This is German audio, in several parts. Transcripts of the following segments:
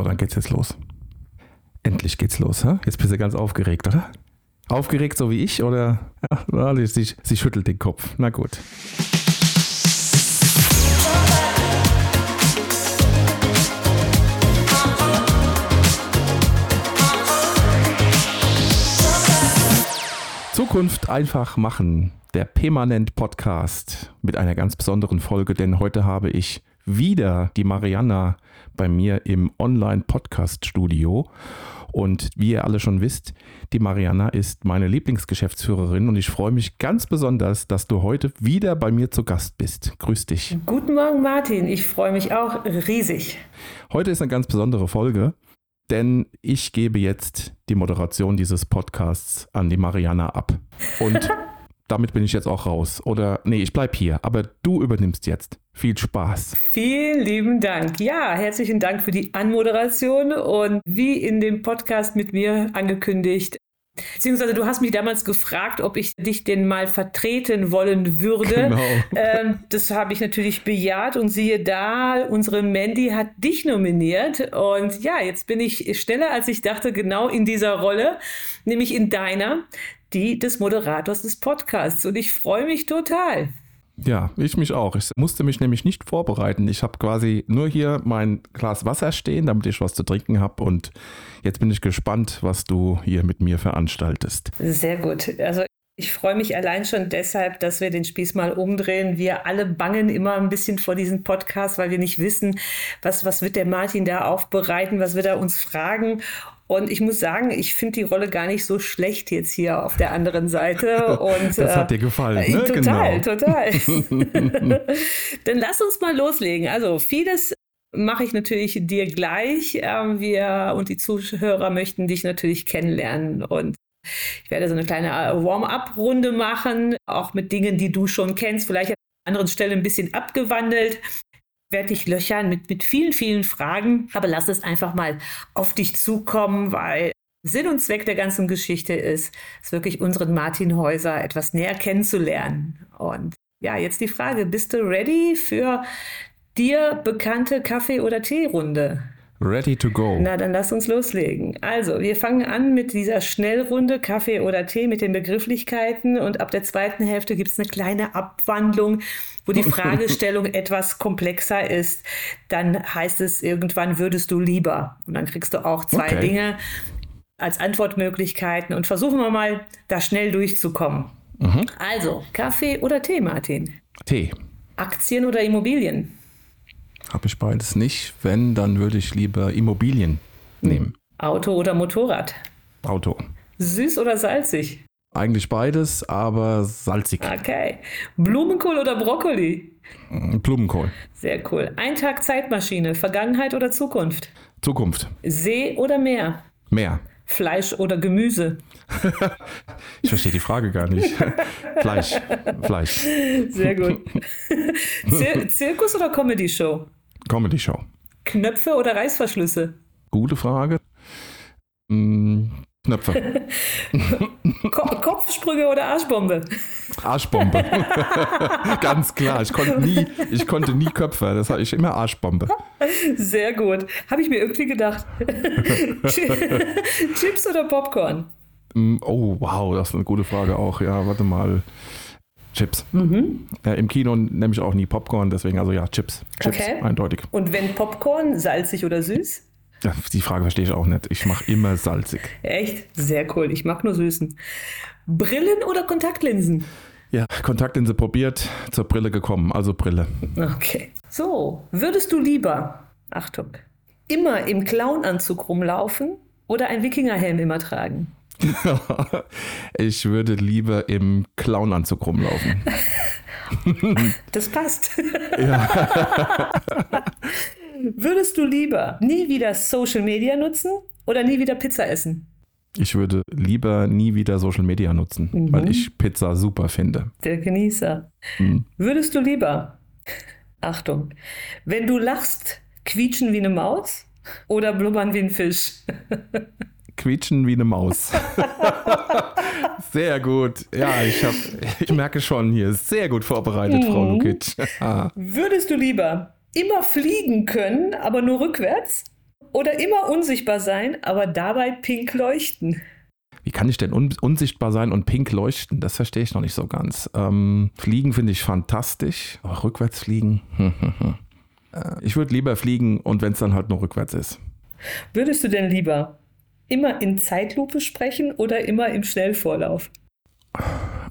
So, dann geht's jetzt los. Endlich geht's los, hä? Jetzt bist du ganz aufgeregt, oder? Aufgeregt so wie ich, oder? Ja, sie, sie schüttelt den Kopf. Na gut. Zukunft einfach machen. Der Permanent Podcast mit einer ganz besonderen Folge, denn heute habe ich wieder die Mariana bei mir im Online-Podcast-Studio. Und wie ihr alle schon wisst, die Mariana ist meine Lieblingsgeschäftsführerin und ich freue mich ganz besonders, dass du heute wieder bei mir zu Gast bist. Grüß dich. Guten Morgen, Martin. Ich freue mich auch riesig. Heute ist eine ganz besondere Folge, denn ich gebe jetzt die Moderation dieses Podcasts an die Mariana ab. Und damit bin ich jetzt auch raus. Oder nee, ich bleibe hier, aber du übernimmst jetzt. Viel Spaß. Vielen lieben Dank. Ja, herzlichen Dank für die Anmoderation und wie in dem Podcast mit mir angekündigt, Beziehungsweise du hast mich damals gefragt, ob ich dich denn mal vertreten wollen würde. Genau. Ähm, das habe ich natürlich bejaht und siehe da, unsere Mandy hat dich nominiert. Und ja, jetzt bin ich schneller, als ich dachte, genau in dieser Rolle, nämlich in deiner die des Moderators des Podcasts. Und ich freue mich total. Ja, ich mich auch. Ich musste mich nämlich nicht vorbereiten. Ich habe quasi nur hier mein Glas Wasser stehen, damit ich was zu trinken habe. Und jetzt bin ich gespannt, was du hier mit mir veranstaltest. Sehr gut. Also ich freue mich allein schon deshalb, dass wir den Spieß mal umdrehen. Wir alle bangen immer ein bisschen vor diesem Podcast, weil wir nicht wissen, was, was wird der Martin da aufbereiten, was wird er uns fragen. Und ich muss sagen, ich finde die Rolle gar nicht so schlecht jetzt hier auf der anderen Seite. Und, das hat dir gefallen, äh, ne? Total, genau. total. Dann lass uns mal loslegen. Also vieles mache ich natürlich dir gleich. Ähm, wir und die Zuhörer möchten dich natürlich kennenlernen. Und ich werde so eine kleine äh, Warm-up-Runde machen, auch mit Dingen, die du schon kennst, vielleicht an anderen Stellen ein bisschen abgewandelt werde dich löchern mit, mit vielen, vielen Fragen, aber lass es einfach mal auf dich zukommen, weil Sinn und Zweck der ganzen Geschichte ist, es wirklich unseren Martin Häuser etwas näher kennenzulernen. Und ja, jetzt die Frage, bist du ready für dir bekannte Kaffee- oder Teerunde? Ready to go. Na, dann lass uns loslegen. Also, wir fangen an mit dieser Schnellrunde Kaffee oder Tee mit den Begrifflichkeiten und ab der zweiten Hälfte gibt es eine kleine Abwandlung, wo die Fragestellung etwas komplexer ist. Dann heißt es irgendwann, würdest du lieber? Und dann kriegst du auch zwei okay. Dinge als Antwortmöglichkeiten und versuchen wir mal, da schnell durchzukommen. Mhm. Also, Kaffee oder Tee, Martin? Tee. Aktien oder Immobilien? Habe ich beides nicht. Wenn, dann würde ich lieber Immobilien nehmen. Auto oder Motorrad? Auto. Süß oder salzig? Eigentlich beides, aber salzig. Okay. Blumenkohl oder Brokkoli? Mm, Blumenkohl. Sehr cool. Ein Tag Zeitmaschine, Vergangenheit oder Zukunft? Zukunft. See oder Meer? Meer. Fleisch oder Gemüse? ich verstehe die Frage gar nicht. Fleisch. Fleisch. Sehr gut. Zir Zirkus oder Comedy-Show? Comedy-Show. Knöpfe oder Reißverschlüsse? Gute Frage. Hm, Knöpfe. Ko Kopfsprünge oder Arschbombe? Arschbombe. Ganz klar. Ich konnte nie, ich konnte nie Köpfe. Das hatte ich immer Arschbombe. Sehr gut. Habe ich mir irgendwie gedacht. Chips oder Popcorn? Mm, oh, wow, das ist eine gute Frage auch. Ja, warte mal. Chips. Mhm. Äh, Im Kino nehme ich auch nie Popcorn, deswegen also ja, Chips. Chips, okay. eindeutig. Und wenn Popcorn, salzig oder süß? Die Frage verstehe ich auch nicht. Ich mache immer salzig. Echt? Sehr cool. Ich mag nur süßen. Brillen oder Kontaktlinsen? Ja, Kontaktlinse probiert, zur Brille gekommen, also Brille. Okay. So, würdest du lieber, Achtung, immer im Clownanzug rumlaufen oder ein Wikingerhelm immer tragen? ich würde lieber im Clownanzug rumlaufen. Das passt. Ja. Würdest du lieber nie wieder Social Media nutzen oder nie wieder Pizza essen? Ich würde lieber nie wieder Social Media nutzen, mhm. weil ich Pizza super finde. Der Genießer. Mhm. Würdest du lieber, Achtung, wenn du lachst, quietschen wie eine Maus oder blubbern wie ein Fisch? quietschen wie eine Maus. sehr gut. Ja, ich, hab, ich merke schon hier, sehr gut vorbereitet, mhm. Frau Lukic. Würdest du lieber immer fliegen können, aber nur rückwärts? oder immer unsichtbar sein, aber dabei pink leuchten? Wie kann ich denn un unsichtbar sein und pink leuchten? Das verstehe ich noch nicht so ganz. Ähm, fliegen finde ich fantastisch, aber rückwärts fliegen. Äh, ich würde lieber fliegen und wenn es dann halt nur rückwärts ist. Würdest du denn lieber immer in Zeitlupe sprechen oder immer im Schnellvorlauf?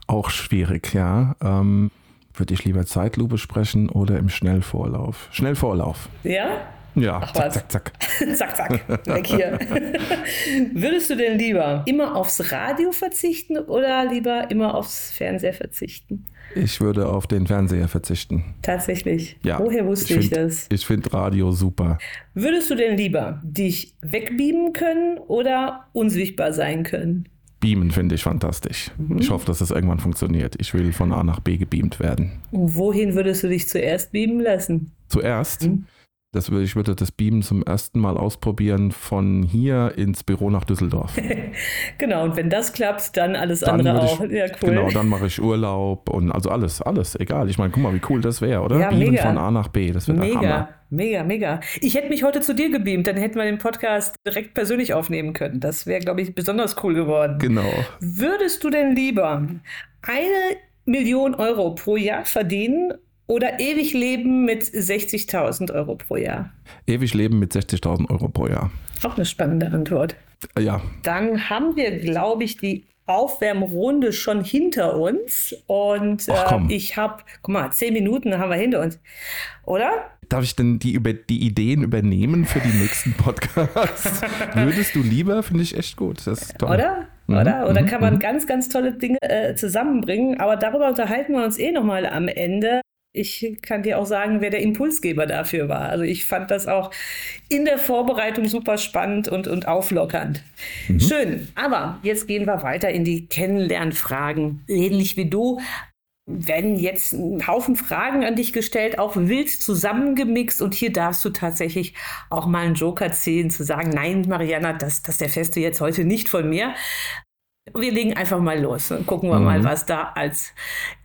Auch schwierig, ja. Ähm, würde ich lieber Zeitlupe sprechen oder im Schnellvorlauf? Schnellvorlauf. Ja? Ja, Ach, zack, zack, zack. zack, zack, weg hier. Würdest du denn lieber immer aufs Radio verzichten oder lieber immer aufs Fernseher verzichten? Ich würde auf den Fernseher verzichten. Tatsächlich. Ja, Woher wusste ich, find, das? Ich finde Radio super. Würdest du denn lieber dich wegbeamen können oder unsichtbar sein können? Beamen finde ich fantastisch. Mhm. Ich hoffe, dass es irgendwann funktioniert. Ich will von A nach B gebeamt werden. Und wohin würdest du dich zuerst beamen lassen? Zuerst, Mhm. Das ich würde das Beamen zum ersten Mal ausprobieren von hier ins Büro nach Düsseldorf. Genau, und wenn das klappt, dann alles Dann andere würde auch. ich, ja, cool. Genau, dann mache ich Urlaub und also alles, alles, egal. Ich meine, guck mal, wie cool das wäre, oder? Ja, Beamen mega. von A nach B, das wäre Mega, Hammer. mega, mega. Ich hätte mich heute zu dir gebeamt, dann hätten wir den Podcast direkt persönlich aufnehmen können. Das wäre, glaube ich, besonders cool geworden. Genau. Würdest du denn lieber eine Million Euro pro Jahr verdienen oder ewig leben mit 60.000 Euro pro Jahr? Ewig leben mit 60.000 Euro pro Jahr. Auch eine spannende Antwort. Äh, Ja, Dann haben wir, glaube ich, die Aufwärmrunde schon hinter uns. Und Ach, äh, ich habe, guck mal, zehn Minuten haben wir hinter uns. Oder? Darf ich denn die, über, die Ideen übernehmen für die nächsten Podcasts? Würdest du lieber? Finde ich echt gut. Das ist toll. Oder? Mhm, Oder? Oder mhm, kann man mhm. ganz, ganz tolle Dinge äh, zusammenbringen. Aber darüber unterhalten wir uns eh nochmal am Ende. Ich kann dir auch sagen, wer der Impulsgeber dafür war. Also ich fand das auch in der Vorbereitung super spannend und, und auflockernd. Mhm. Schön. Aber jetzt gehen wir weiter in die Kennenlernfragen. Ähnlich wie du werden jetzt ein Haufen Fragen an dich gestellt, auch wild zusammengemixt. Und hier darfst du tatsächlich auch mal einen Joker ziehen, zu sagen, nein, Mariana, das, das erfährst du jetzt heute nicht von mir. Wir legen einfach mal los und gucken wir Mhm. mal, was da als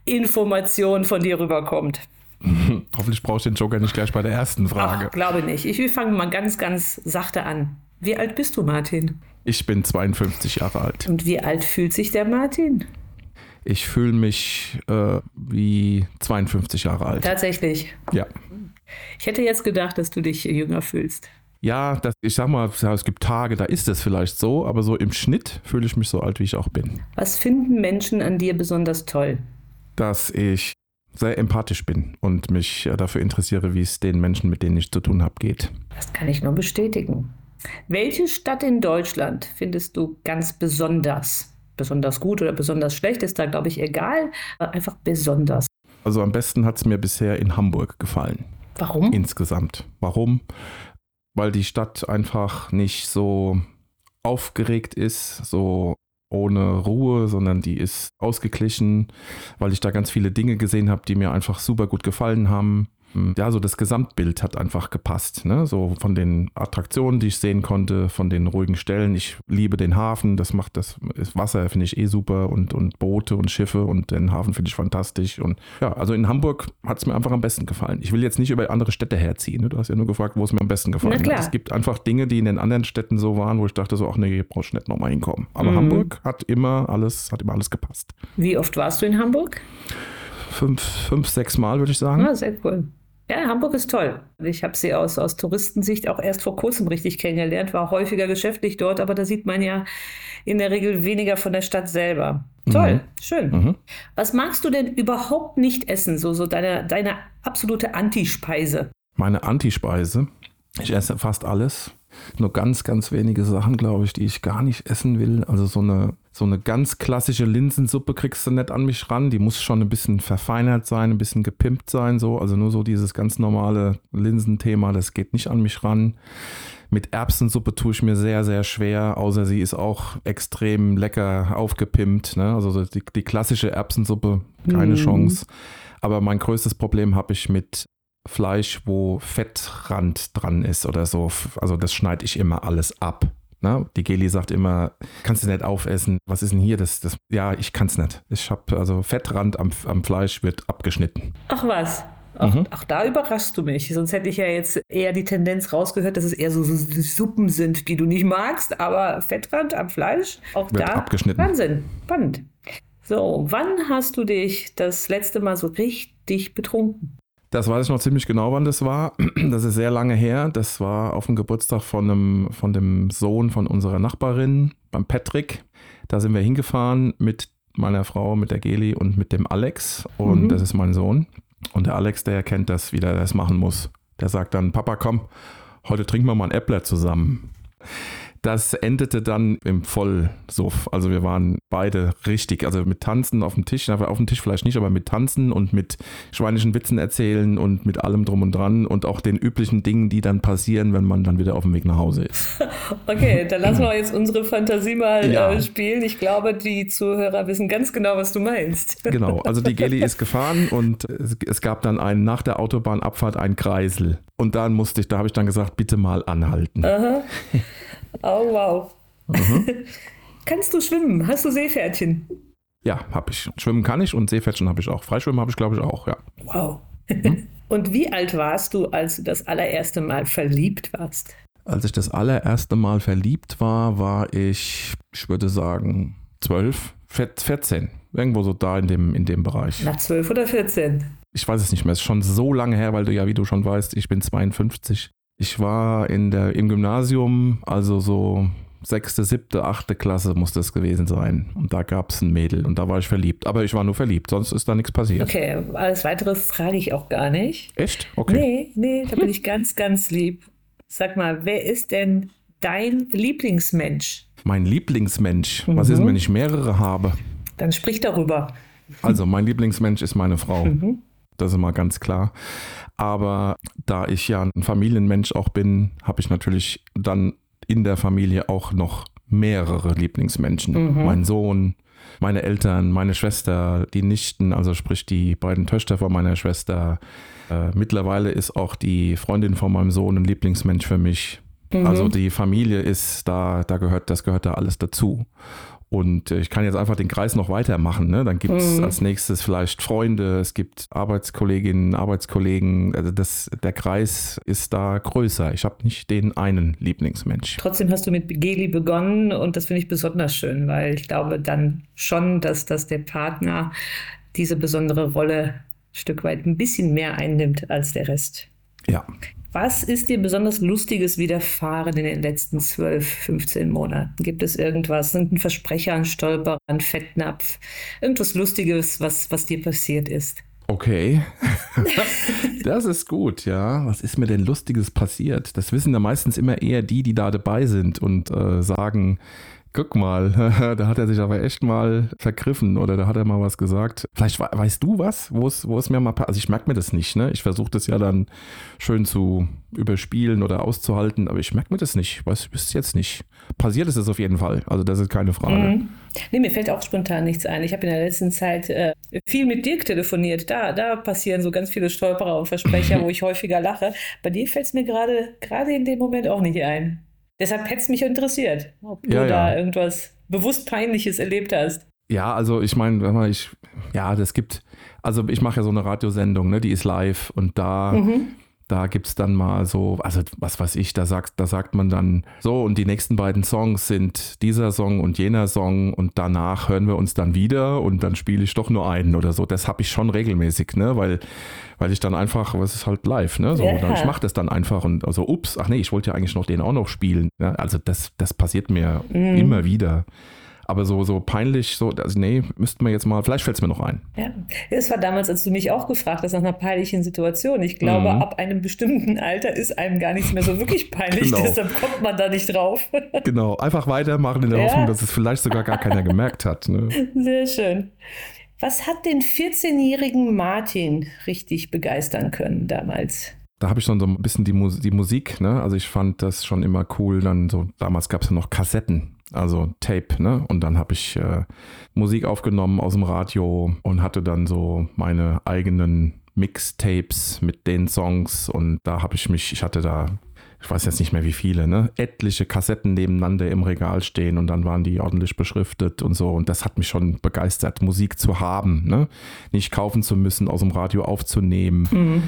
Information von dir rüberkommt. Hoffentlich brauchst du den Joker nicht gleich bei der ersten Frage. Ach, glaube nicht. Ich, wir fangen mal ganz, ganz sachte an. Wie alt bist du, Martin? Ich bin 52 Jahre alt. Und wie alt fühlt sich der Martin? Ich fühle mich äh, wie 52 Jahre alt. Tatsächlich. Ja. Ich hätte jetzt gedacht, dass du dich jünger fühlst. Ja, das, ich sag mal, es gibt Tage, da ist es vielleicht so, aber so im Schnitt fühle ich mich so alt, wie ich auch bin. Was finden Menschen an dir besonders toll? Dass ich sehr empathisch bin und mich äh, dafür interessiere, wie es den Menschen, mit denen ich zu tun habe, geht. Das kann ich nur bestätigen. Welche Stadt in Deutschland findest du ganz besonders? Besonders gut oder besonders schlecht ist da, glaube ich, egal. aber Einfach besonders. Also am besten hat es mir bisher in Hamburg gefallen. Warum? insgesamt. Warum? Weil die Stadt einfach nicht so aufgeregt ist, so ohne Ruhe, sondern die ist ausgeglichen, weil ich da ganz viele Dinge gesehen habe, die mir einfach super gut gefallen haben. Ja, so das Gesamtbild hat einfach gepasst. Ne? So von den Attraktionen, die ich sehen konnte, von den ruhigen Stellen. Ich liebe den Hafen, das macht das, das Wasser finde ich eh super und, und Boote und Schiffe und den Hafen finde ich fantastisch. Und ja, also in Hamburg hat es mir einfach am besten gefallen. Ich will jetzt nicht über andere Städte herziehen. Ne? Du hast ja nur gefragt, wo es mir am besten gefallen hat. Es gibt einfach Dinge, die in den anderen Städten so waren, wo ich dachte so, ach nee, hier brauchst du nicht nochmal hinkommen. Aber Mhm. Hamburg hat immer alles, hat immer alles gepasst. Wie oft warst du in Hamburg? Fünf, fünf sechs Mal würde ich sagen. Ah, sehr cool. Ja, Hamburg ist toll. Ich habe sie aus, aus Touristensicht auch erst vor kurzem richtig kennengelernt, war häufiger geschäftlich dort, aber da sieht man ja in der Regel weniger von der Stadt selber. Toll, schön. Mhm. Was magst du denn überhaupt nicht essen? So, so deine, deine absolute Antispeise. Meine Antispeise. Ich esse fast alles. Nur ganz, ganz wenige Sachen, glaube ich, die ich gar nicht essen will. Also so eine, so eine ganz klassische Linsensuppe kriegst du nicht an mich ran. Die muss schon ein bisschen verfeinert sein, ein bisschen gepimpt sein. So. Also nur so dieses ganz normale Linsenthema, das geht nicht an mich ran. Mit Erbsensuppe tue ich mir sehr, sehr schwer, außer sie ist auch extrem lecker aufgepimpt. Ne? Also so die, die klassische Erbsensuppe, keine Mhm. Chance. Aber mein größtes Problem habe ich mit Fleisch, wo Fettrand dran ist oder so. Also das schneide ich immer alles ab. Ne? Die Geli sagt immer, kannst du nicht aufessen. Was ist denn hier? Das, das, ja, ich kann es nicht. Ich habe also Fettrand am, am Fleisch wird abgeschnitten. Ach was. Auch, mhm. auch, da überraschst du mich. Sonst hätte ich ja jetzt eher die Tendenz rausgehört, dass es eher so, so Suppen sind, die du nicht magst. Aber Fettrand am Fleisch, auch Wird da. Abgeschnitten. Wahnsinn. Spannend. So, wann hast du dich das letzte Mal so richtig betrunken? Das weiß ich noch ziemlich genau, wann das war. Das ist sehr lange her. Das war auf dem Geburtstag von, einem, von dem Sohn von unserer Nachbarin, beim Patrick. Da sind wir hingefahren mit meiner Frau, mit der Geli und mit dem Alex. Und mhm. das ist mein Sohn. Und der Alex, der erkennt das, wie der das machen muss. Der sagt dann, Papa, komm, heute trinken wir mal ein Äppler zusammen. Das endete dann im Vollsuff. Also wir waren beide richtig, also mit Tanzen auf dem Tisch, auf dem Tisch vielleicht nicht, aber mit Tanzen und mit schweinischen Witzen erzählen und mit allem drum und dran und auch den üblichen Dingen, die dann passieren, wenn man dann wieder auf dem Weg nach Hause ist. Okay, dann lassen wir jetzt unsere Fantasie mal ja. äh, spielen. Ich glaube, die Zuhörer wissen ganz genau, was du meinst. Genau, also die Geli ist gefahren und es, es gab dann einen, nach der Autobahnabfahrt einen Kreisel. Und dann musste ich, da habe ich dann gesagt, bitte mal anhalten. Aha. Oh, wow. Mhm. Kannst du schwimmen? Hast du Seepferdchen? Ja, habe ich. Schwimmen kann ich und Seepferdchen habe ich auch. Freischwimmen habe ich, glaube ich, auch, ja. Wow. Mhm. und wie alt warst du, als du das allererste Mal verliebt warst? Als ich das allererste Mal verliebt war, war ich, ich würde sagen, 12, 14. Irgendwo so da in dem, in dem Bereich. Nach 12 oder 14? Ich weiß es nicht mehr. Es ist schon so lange her, weil du ja, wie du schon weißt, ich bin 52. Ich war in der, im Gymnasium, also so sechste, siebte, achte Klasse muss das gewesen sein. Und da gab es ein Mädel und da war ich verliebt. Aber ich war nur verliebt, sonst ist da nichts passiert. Okay, alles weitere frage ich auch gar nicht. Echt? Okay. Nee, nee, da bin ich ganz, ganz lieb. Sag mal, wer ist denn dein Lieblingsmensch? Mein Lieblingsmensch? Mhm. Was ist, wenn ich mehrere habe? Dann sprich darüber. Also, mein Lieblingsmensch ist meine Frau. Mhm. Das ist mal ganz klar. Aber da ich ja ein Familienmensch auch bin, habe ich natürlich dann in der Familie auch noch mehrere Lieblingsmenschen. Mhm. Mein Sohn, meine Eltern, meine Schwester, die Nichten, also sprich die beiden Töchter von meiner Schwester. Äh, mittlerweile ist auch die Freundin von meinem Sohn ein Lieblingsmensch für mich. Mhm. Also die Familie ist da, da gehört, das gehört da alles dazu. Und äh, ich kann jetzt einfach den Kreis noch weitermachen. Ne? Dann gibt es mhm. als nächstes vielleicht Freunde, es gibt Arbeitskolleginnen, Arbeitskollegen. Also das, der Kreis ist da größer. Ich habe nicht den einen Lieblingsmensch. Trotzdem hast du mit Geli begonnen und das finde ich besonders schön, weil ich glaube dann schon, dass, dass der Partner diese besondere Rolle ein Stück weit ein bisschen mehr einnimmt als der Rest. Ja. Was ist dir besonders Lustiges widerfahren in den letzten 12, 15 Monaten? Gibt es irgendwas, ein Versprecher, ein Stolperer, ein Fettnapf, irgendwas Lustiges, was, was dir passiert ist? Okay, das ist gut, ja. Was ist mir denn Lustiges passiert? Das wissen ja meistens immer eher die, die da dabei sind und äh, sagen, Guck mal, da hat er sich aber echt mal vergriffen oder da hat er mal was gesagt. Vielleicht weißt du was, wo es, wo es mir mal Also ich merke mir das nicht, ne? Ich versuche das ja dann schön zu überspielen oder auszuhalten, aber ich merke mir das nicht. Ich weiß es jetzt nicht. Passiert ist es auf jeden Fall. Also das ist keine Frage. Mhm. Nee, mir fällt auch spontan nichts ein. Ich habe in der letzten Zeit äh, viel mit Dirk telefoniert. Da, da passieren so ganz viele Stolperer und Versprecher, wo ich häufiger lache. Bei dir fällt es mir gerade in dem Moment auch nicht ein. Deshalb hätte es mich interessiert, ob ja, du da ja. irgendwas bewusst Peinliches erlebt hast. Ja, also ich meine, ich, ja, das gibt, also ich mache ja so eine Radiosendung, ne, die ist live und da mhm. Da gibt es dann mal so, also was weiß ich, da sagt, da sagt man dann so, und die nächsten beiden Songs sind dieser Song und jener Song und danach hören wir uns dann wieder und dann spiele ich doch nur einen oder so. Das habe ich schon regelmäßig, ne? Weil, weil ich dann einfach, was ist halt live, ne? So, ja. ich mache das dann einfach und also, ups, ach nee, ich wollte ja eigentlich noch den auch noch spielen. Ne? Also das, das passiert mir mhm. immer wieder. Aber so, so peinlich, so, also nee, müssten wir jetzt mal, vielleicht fällt es mir noch ein. Ja, es war damals, als du mich auch gefragt hast nach einer peinlichen Situation. Ich glaube, mhm. ab einem bestimmten Alter ist einem gar nichts mehr so wirklich peinlich, genau. deshalb kommt man da nicht drauf. genau, einfach weitermachen in der ja. Hoffnung, dass es vielleicht sogar gar keiner gemerkt hat. Ne? Sehr schön. Was hat den 14-jährigen Martin richtig begeistern können damals? da habe ich schon so ein bisschen die, Mus die Musik, ne? Also ich fand das schon immer cool. Dann so, damals gab es ja noch Kassetten also Tape, ne? Und dann habe ich äh, Musik aufgenommen aus dem Radio und hatte dann so meine eigenen Mixtapes mit den Songs und da habe ich mich, ich hatte da ich weiß jetzt nicht mehr wie viele, ne? etliche Kassetten nebeneinander im Regal stehen und dann waren die ordentlich beschriftet und so. Und das hat mich schon begeistert, Musik zu haben, ne? nicht kaufen zu müssen, aus dem Radio aufzunehmen. Mhm.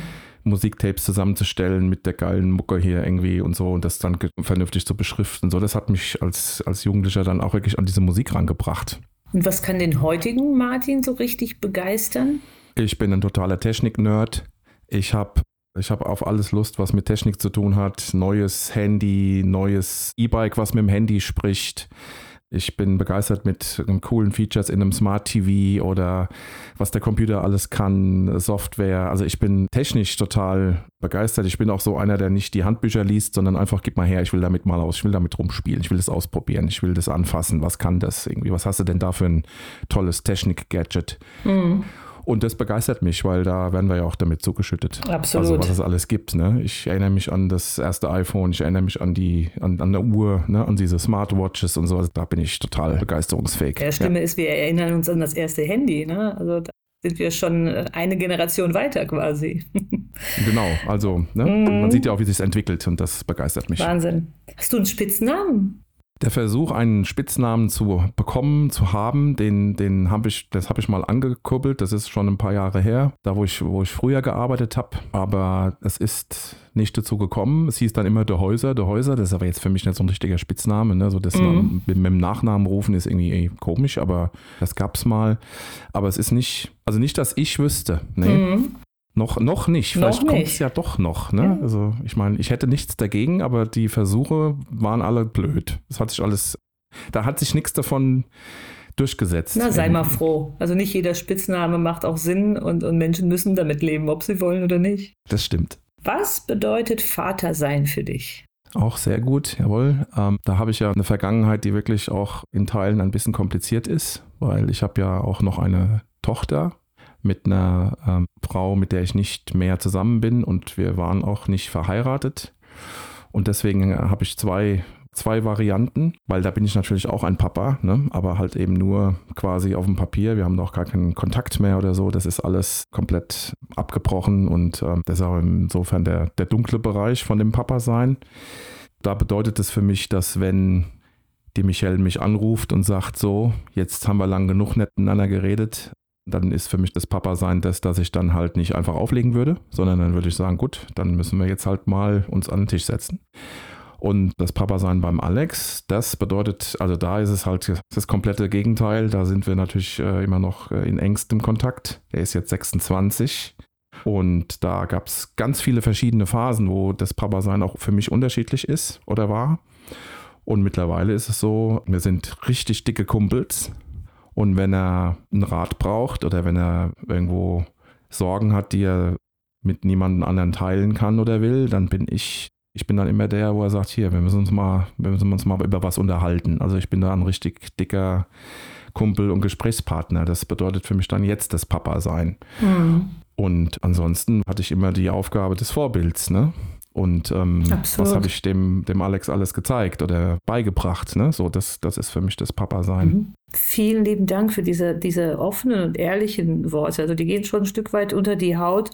Musiktapes zusammenzustellen mit der geilen Mucke hier irgendwie und so und das dann vernünftig zu beschriften. So, das hat mich als, als Jugendlicher dann auch wirklich an diese Musik rangebracht. Und was kann den heutigen Martin so richtig begeistern? Ich bin ein totaler Technik-Nerd. Ich habe ich habe auf alles Lust, was mit Technik zu tun hat. Neues Handy, neues E-Bike, was mit dem Handy spricht. Ich bin begeistert mit coolen Features in einem Smart TV oder was der Computer alles kann, Software. Also ich bin technisch total begeistert. Ich bin auch so einer, der nicht die Handbücher liest, sondern einfach gib mal her, ich will damit mal aus, ich will damit rumspielen, ich will das ausprobieren, ich will das anfassen. Was kann das irgendwie? Was hast du denn da für ein tolles Technik-Gadget? Mhm. Und das begeistert mich, weil da werden wir ja auch damit zugeschüttet. Absolut. Also was es alles gibt. Ne? Ich erinnere mich an das erste iPhone, ich erinnere mich an die, an, an der Uhr, ne? an diese Smartwatches und so. Also da bin ich total begeisterungsfähig. Ja, Stimme ja. ist, wir erinnern uns an das erste Handy. Ne? Also da sind wir schon eine Generation weiter quasi. genau, also ne? mhm. man sieht ja auch, wie sich entwickelt und das begeistert mich. Wahnsinn. Hast du einen Spitznamen? Der Versuch, einen Spitznamen zu bekommen, zu haben, den, den habe ich, das habe ich mal angekurbelt. Das ist schon ein paar Jahre her, da wo ich, wo ich früher gearbeitet habe. Aber es ist nicht dazu gekommen. Es hieß dann immer der Häuser, der Häuser. Das ist aber jetzt für mich nicht so ein richtiger Spitzname. Ne? So das mhm. mit, mit, dem Nachnamen rufen ist irgendwie ey, komisch, aber das gab es mal. Aber es ist nicht, also nicht, dass ich wüsste. Nee. Mhm. Noch, noch nicht. Vielleicht kommt es ja doch noch. Ne? Ja. Also ich meine, ich hätte nichts dagegen, aber die Versuche waren alle blöd. Es hat sich alles, da hat sich nichts davon durchgesetzt. Na, sei mal froh. Also nicht jeder Spitzname macht auch Sinn und, und Menschen müssen damit leben, ob sie wollen oder nicht. Das stimmt. Was bedeutet Vater sein für dich? Auch sehr gut, jawohl. Ähm, da habe ich ja eine Vergangenheit, die wirklich auch in Teilen ein bisschen kompliziert ist, weil ich habe ja auch noch eine Tochter mit einer ähm, Frau, mit der ich nicht mehr zusammen bin und wir waren auch nicht verheiratet. Und deswegen äh, habe ich zwei, zwei Varianten, weil da bin ich natürlich auch ein Papa, ne? aber halt eben nur quasi auf dem Papier. Wir haben noch gar keinen Kontakt mehr oder so. Das ist alles komplett abgebrochen und ähm, das ist auch insofern der, der dunkle Bereich von dem Papa sein. Da bedeutet es für mich, dass wenn die Michelle mich anruft und sagt, so, jetzt haben wir lang genug miteinander geredet, dann ist für mich das Papa-Sein das, dass ich dann halt nicht einfach auflegen würde, sondern dann würde ich sagen, gut, dann müssen wir jetzt halt mal uns an den Tisch setzen. Und das Papa-Sein beim Alex, das bedeutet, also da ist es halt das komplette Gegenteil. Da sind wir natürlich äh, immer noch äh, in engstem Kontakt. Er ist jetzt 26 und da gab es ganz viele verschiedene Phasen, wo das Papa-Sein auch für mich unterschiedlich ist oder war. Und mittlerweile ist es so, wir sind richtig dicke Kumpels. Und wenn er einen Rat braucht oder wenn er irgendwo Sorgen hat, die er mit niemandem anderen teilen kann oder will, dann bin ich, ich bin dann immer der, wo er sagt, hier, wir müssen uns mal, wir müssen uns mal über was unterhalten. Also ich bin da ein richtig dicker Kumpel und Gesprächspartner. Das bedeutet für mich dann jetzt das Papa sein. Mhm. Und ansonsten hatte ich immer die Aufgabe des Vorbilds, ne? Und ähm, was habe ich dem, dem Alex alles gezeigt oder beigebracht? Ne? So, das, das ist für mich das Papa-Sein. Mhm. Vielen lieben Dank für diese, diese offenen und ehrlichen Worte. Also die gehen schon ein Stück weit unter die Haut.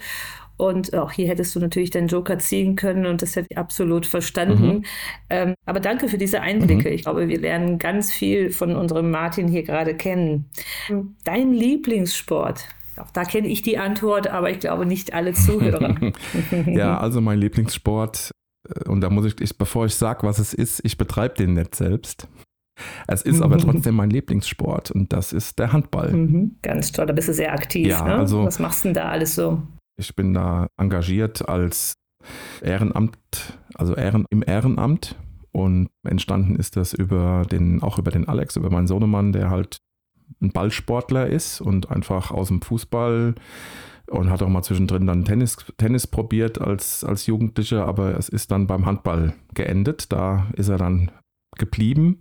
Und auch hier hättest du natürlich deinen Joker ziehen können und das hätte ich absolut verstanden. Mhm. Ähm, aber danke für diese Einblicke. Mhm. Ich glaube, wir lernen ganz viel von unserem Martin hier gerade kennen. Dein Lieblingssport, auch da kenne ich die Antwort, aber ich glaube nicht alle Zuhörer. ja, also mein Lieblingssport, äh, und da muss ich, ich bevor ich sage, was es ist, ich betreibe den nicht selbst. Es ist aber trotzdem mein Lieblingssport und das ist der Handball. Mhm, ganz toll, da bist du sehr aktiv. Ja, ne? also, was machst du denn da alles so? Ich bin da engagiert als Ehrenamt, also Ehren, im Ehrenamt und entstanden ist das über den, auch über den Alex, über meinen Sohnemann, der halt ein Ballsportler ist und einfach aus dem Fußball und hat auch mal zwischendrin dann Tennis, Tennis probiert als, als Jugendlicher, aber es ist dann beim Handball geendet. Da ist er dann geblieben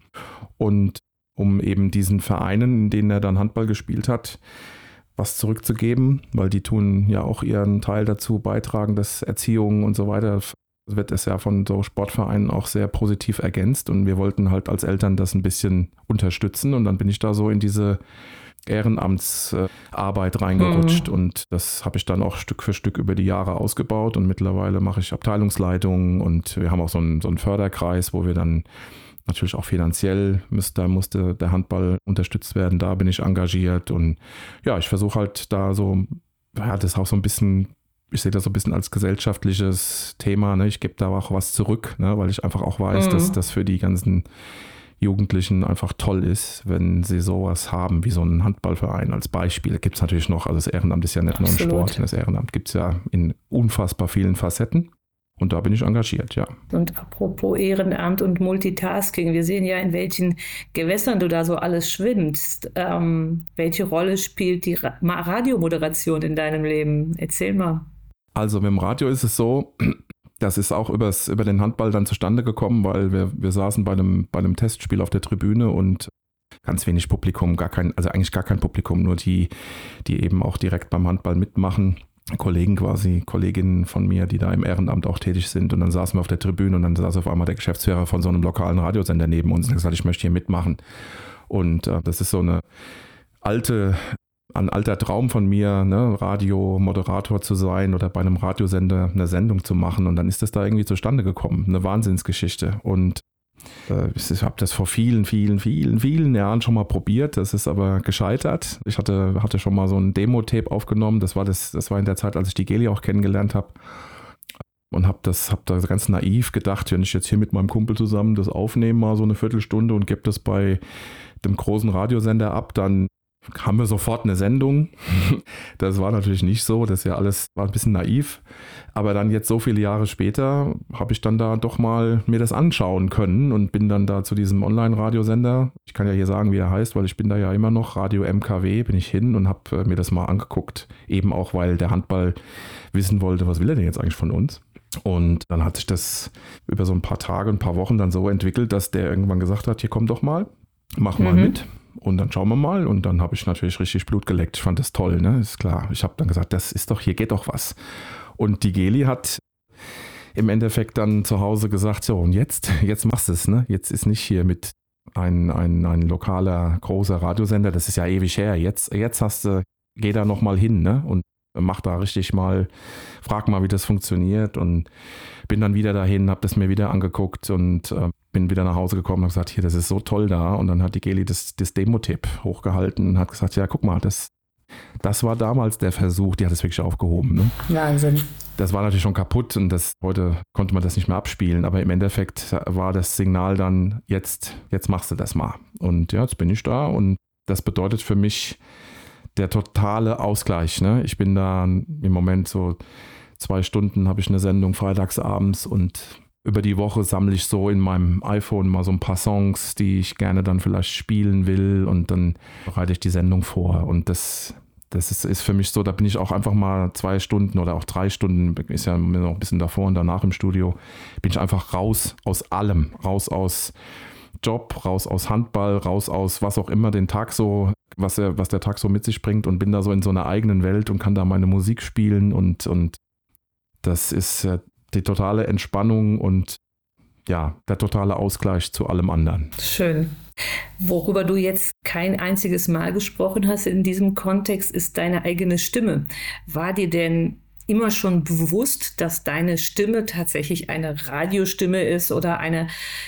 und um eben diesen Vereinen, in denen er dann Handball gespielt hat, was zurückzugeben, weil die tun ja auch ihren Teil dazu beitragen, dass Erziehung und so weiter wird es ja von so Sportvereinen auch sehr positiv ergänzt. Und wir wollten halt als Eltern das ein bisschen unterstützen. Und dann bin ich da so in diese Ehrenamtsarbeit reingerutscht. Mhm. und das habe ich dann auch Stück für Stück über die Jahre ausgebaut. Und mittlerweile mache ich Abteilungsleitungen und wir haben auch so einen, so einen Förderkreis, wo wir dann natürlich auch finanziell müsste, musste der Handball unterstützt werden, da bin ich engagiert. Und ja, ich versuche halt da so, ja, das auch so ein bisschen ich sehe das so ein bisschen als gesellschaftliches Thema. Ne? Ich gebe da auch was zurück, ne? weil ich einfach auch weiß, mhm. dass das für die ganzen Jugendlichen einfach toll ist, wenn sie sowas haben wie so einen Handballverein als Beispiel. Gibt es natürlich noch, also das Ehrenamt ist ja nicht Absolut. nur ein Sport, das Ehrenamt gibt es ja in unfassbar vielen Facetten. Und da bin ich engagiert, ja. Und apropos Ehrenamt und Multitasking, wir sehen ja, in welchen Gewässern du da so alles schwimmst. Ähm, welche Rolle spielt die Radiomoderation in deinem Leben? Erzähl mal. Also mit dem Radio ist es so, das ist auch übers, über den Handball dann zustande gekommen, weil wir, wir saßen bei einem, bei einem Testspiel auf der Tribüne und ganz wenig Publikum, gar kein, also eigentlich gar kein Publikum, nur die, die eben auch direkt beim Handball mitmachen. Kollegen quasi, Kolleginnen von mir, die da im Ehrenamt auch tätig sind. Und dann saßen wir auf der Tribüne und dann saß auf einmal der Geschäftsführer von so einem lokalen Radiosender neben uns und hat gesagt, ich möchte hier mitmachen. Und äh, das ist so eine alte ein alter Traum von mir, ne, Radiomoderator zu sein oder bei einem Radiosender eine Sendung zu machen. Und dann ist das da irgendwie zustande gekommen. Eine Wahnsinnsgeschichte. Und äh, ich habe das vor vielen, vielen, vielen, vielen Jahren schon mal probiert. Das ist aber gescheitert. Ich hatte, hatte schon mal so ein Demo-Tape aufgenommen. Das war, das, das war in der Zeit, als ich die Geli auch kennengelernt habe. Und habe das, hab da ganz naiv gedacht, wenn ich jetzt hier mit meinem Kumpel zusammen das aufnehme, mal so eine Viertelstunde und gebe das bei dem großen Radiosender ab, dann haben wir sofort eine Sendung. Das war natürlich nicht so, das ist ja alles war ein bisschen naiv. Aber dann jetzt so viele Jahre später habe ich dann da doch mal mir das anschauen können und bin dann da zu diesem Online-Radiosender. Ich kann ja hier sagen, wie er heißt, weil ich bin da ja immer noch Radio MKW, bin ich hin und habe äh, mir das mal angeguckt. Eben auch, weil der Handball wissen wollte, was will er denn jetzt eigentlich von uns? Und dann hat sich das über so ein paar Tage, ein paar Wochen dann so entwickelt, dass der irgendwann gesagt hat, hier komm doch mal, mach mal mhm. mit. Und dann schauen wir mal. Und dann habe ich natürlich richtig Blut geleckt. Ich fand das toll, ne? Ist klar. Ich habe dann gesagt, das ist doch, hier geht doch was. Und die Geli hat im Endeffekt dann zu Hause gesagt, so, und jetzt, jetzt machst du es, ne? Jetzt ist nicht hier mit ein, ein, ein lokaler, großer Radiosender, das ist ja ewig her. Jetzt, jetzt hast du, geh da nochmal hin, ne? Und mach da richtig mal, frag mal, wie das funktioniert. Und bin dann wieder dahin, habe das mir wieder angeguckt und äh, bin wieder nach Hause gekommen und gesagt, hier, das ist so toll da. Und dann hat die Geli das, das Demo-Tipp hochgehalten und hat gesagt, ja, guck mal, das, das war damals der Versuch, die hat es wirklich aufgehoben. Ne? Wahnsinn. Das war natürlich schon kaputt und das, heute konnte man das nicht mehr abspielen, aber im Endeffekt war das Signal dann, jetzt, jetzt machst du das mal. Und ja, jetzt bin ich da und das bedeutet für mich der totale Ausgleich. Ne? Ich bin da im Moment so zwei Stunden habe ich eine Sendung freitags abends und über die Woche sammle ich so in meinem iPhone mal so ein paar Songs, die ich gerne dann vielleicht spielen will und dann bereite ich die Sendung vor. Und das, das ist, ist für mich so, da bin ich auch einfach mal zwei Stunden oder auch drei Stunden, ist ja noch ein bisschen davor und danach im Studio, bin ich einfach raus aus allem, raus aus Job, raus aus Handball, raus aus was auch immer den Tag so, was, er, was der Tag so mit sich bringt und bin da so in so einer eigenen Welt und kann da meine Musik spielen und, und das ist äh, die totale Entspannung und ja, der totale Ausgleich zu allem anderen. Schön. Worüber du jetzt kein einziges Mal gesprochen hast in diesem Kontext, ist deine eigene Stimme. War dir denn immer schon bewusst, dass deine Stimme tatsächlich eine Radiostimme ist oder eine,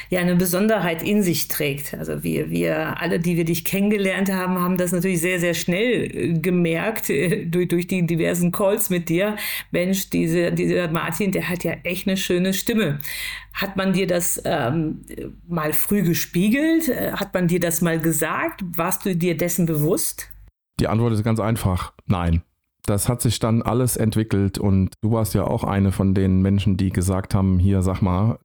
ja, eine Besonderheit in sich trägt. Also wir, wir alle, die wir dich kennengelernt haben, haben das natürlich sehr, sehr schnell äh, gemerkt äh, durch, durch die diversen Calls mit dir. Mensch, diese, dieser Martin, der hat ja echt eine schöne Stimme. Hat man dir das ähm, mal früh gespiegelt? Äh, hat man dir das mal gesagt? Warst du dir dessen bewusst? Die Antwort ist ganz einfach. Nein das hat sich dann alles entwickelt und du warst ja auch eine von den Menschen, die gesagt haben, hier sag mal,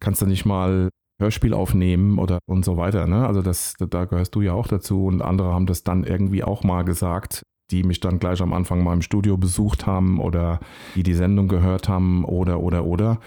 kannst du nicht mal Hörspiel aufnehmen oder und so weiter. Ne? Also das, da gehörst du ja auch dazu und andere haben das dann irgendwie auch mal gesagt, die mich dann gleich am Anfang mal im Studio besucht haben oder die die Sendung gehört haben oder oder oder.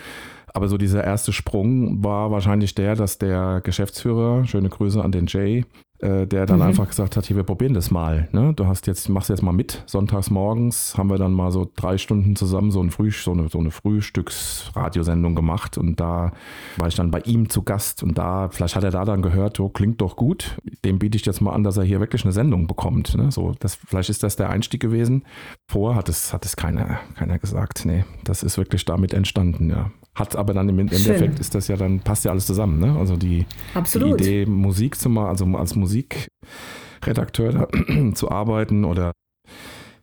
Aber so dieser erste Sprung war wahrscheinlich der, dass der Geschäftsführer, schöne Grüße an den Jay, äh, der dann mhm. einfach gesagt hat, hier, wir probieren das mal. Ne? Du hast jetzt, machst jetzt mal mit. Sonntags morgens haben wir dann mal so drei Stunden zusammen so, ein Früh, so eine, so eine Frühstücksradiosendung gemacht und da war ich dann bei ihm zu Gast und da, vielleicht hat er da dann gehört, oh, klingt doch gut. Dem biete ich jetzt mal an, dass er hier wirklich eine Sendung bekommt. Ne? So, das, vielleicht ist das der Einstieg gewesen. Vorher hat es, hat es keiner, keiner gesagt. Nee, das ist wirklich damit entstanden, ja. Hat aber dann im Endeffekt Schön. ist das ja dann, passt ja alles zusammen. Ne? Also die, die Idee, Musik zu machen, also als Musikredakteur zu arbeiten oder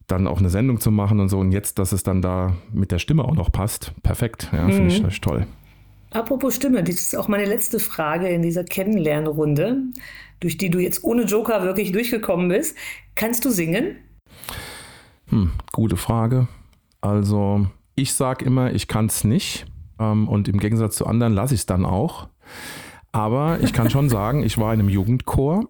dann auch eine Sendung zu machen und so. Und jetzt, dass es dann da mit der Stimme auch noch passt, perfekt. Ja, finde ich, mhm. ich toll. Apropos Stimme, das ist auch meine letzte Frage in dieser Kennenlernrunde, durch die du jetzt ohne Joker wirklich durchgekommen bist. Kannst du singen? Hm, gute Frage. Also, ich sage immer, ich kann es nicht. Ähm, und im Gegensatz zu anderen lasse ich es dann auch. Aber ich kann schon sagen, ich war in einem Jugendchor.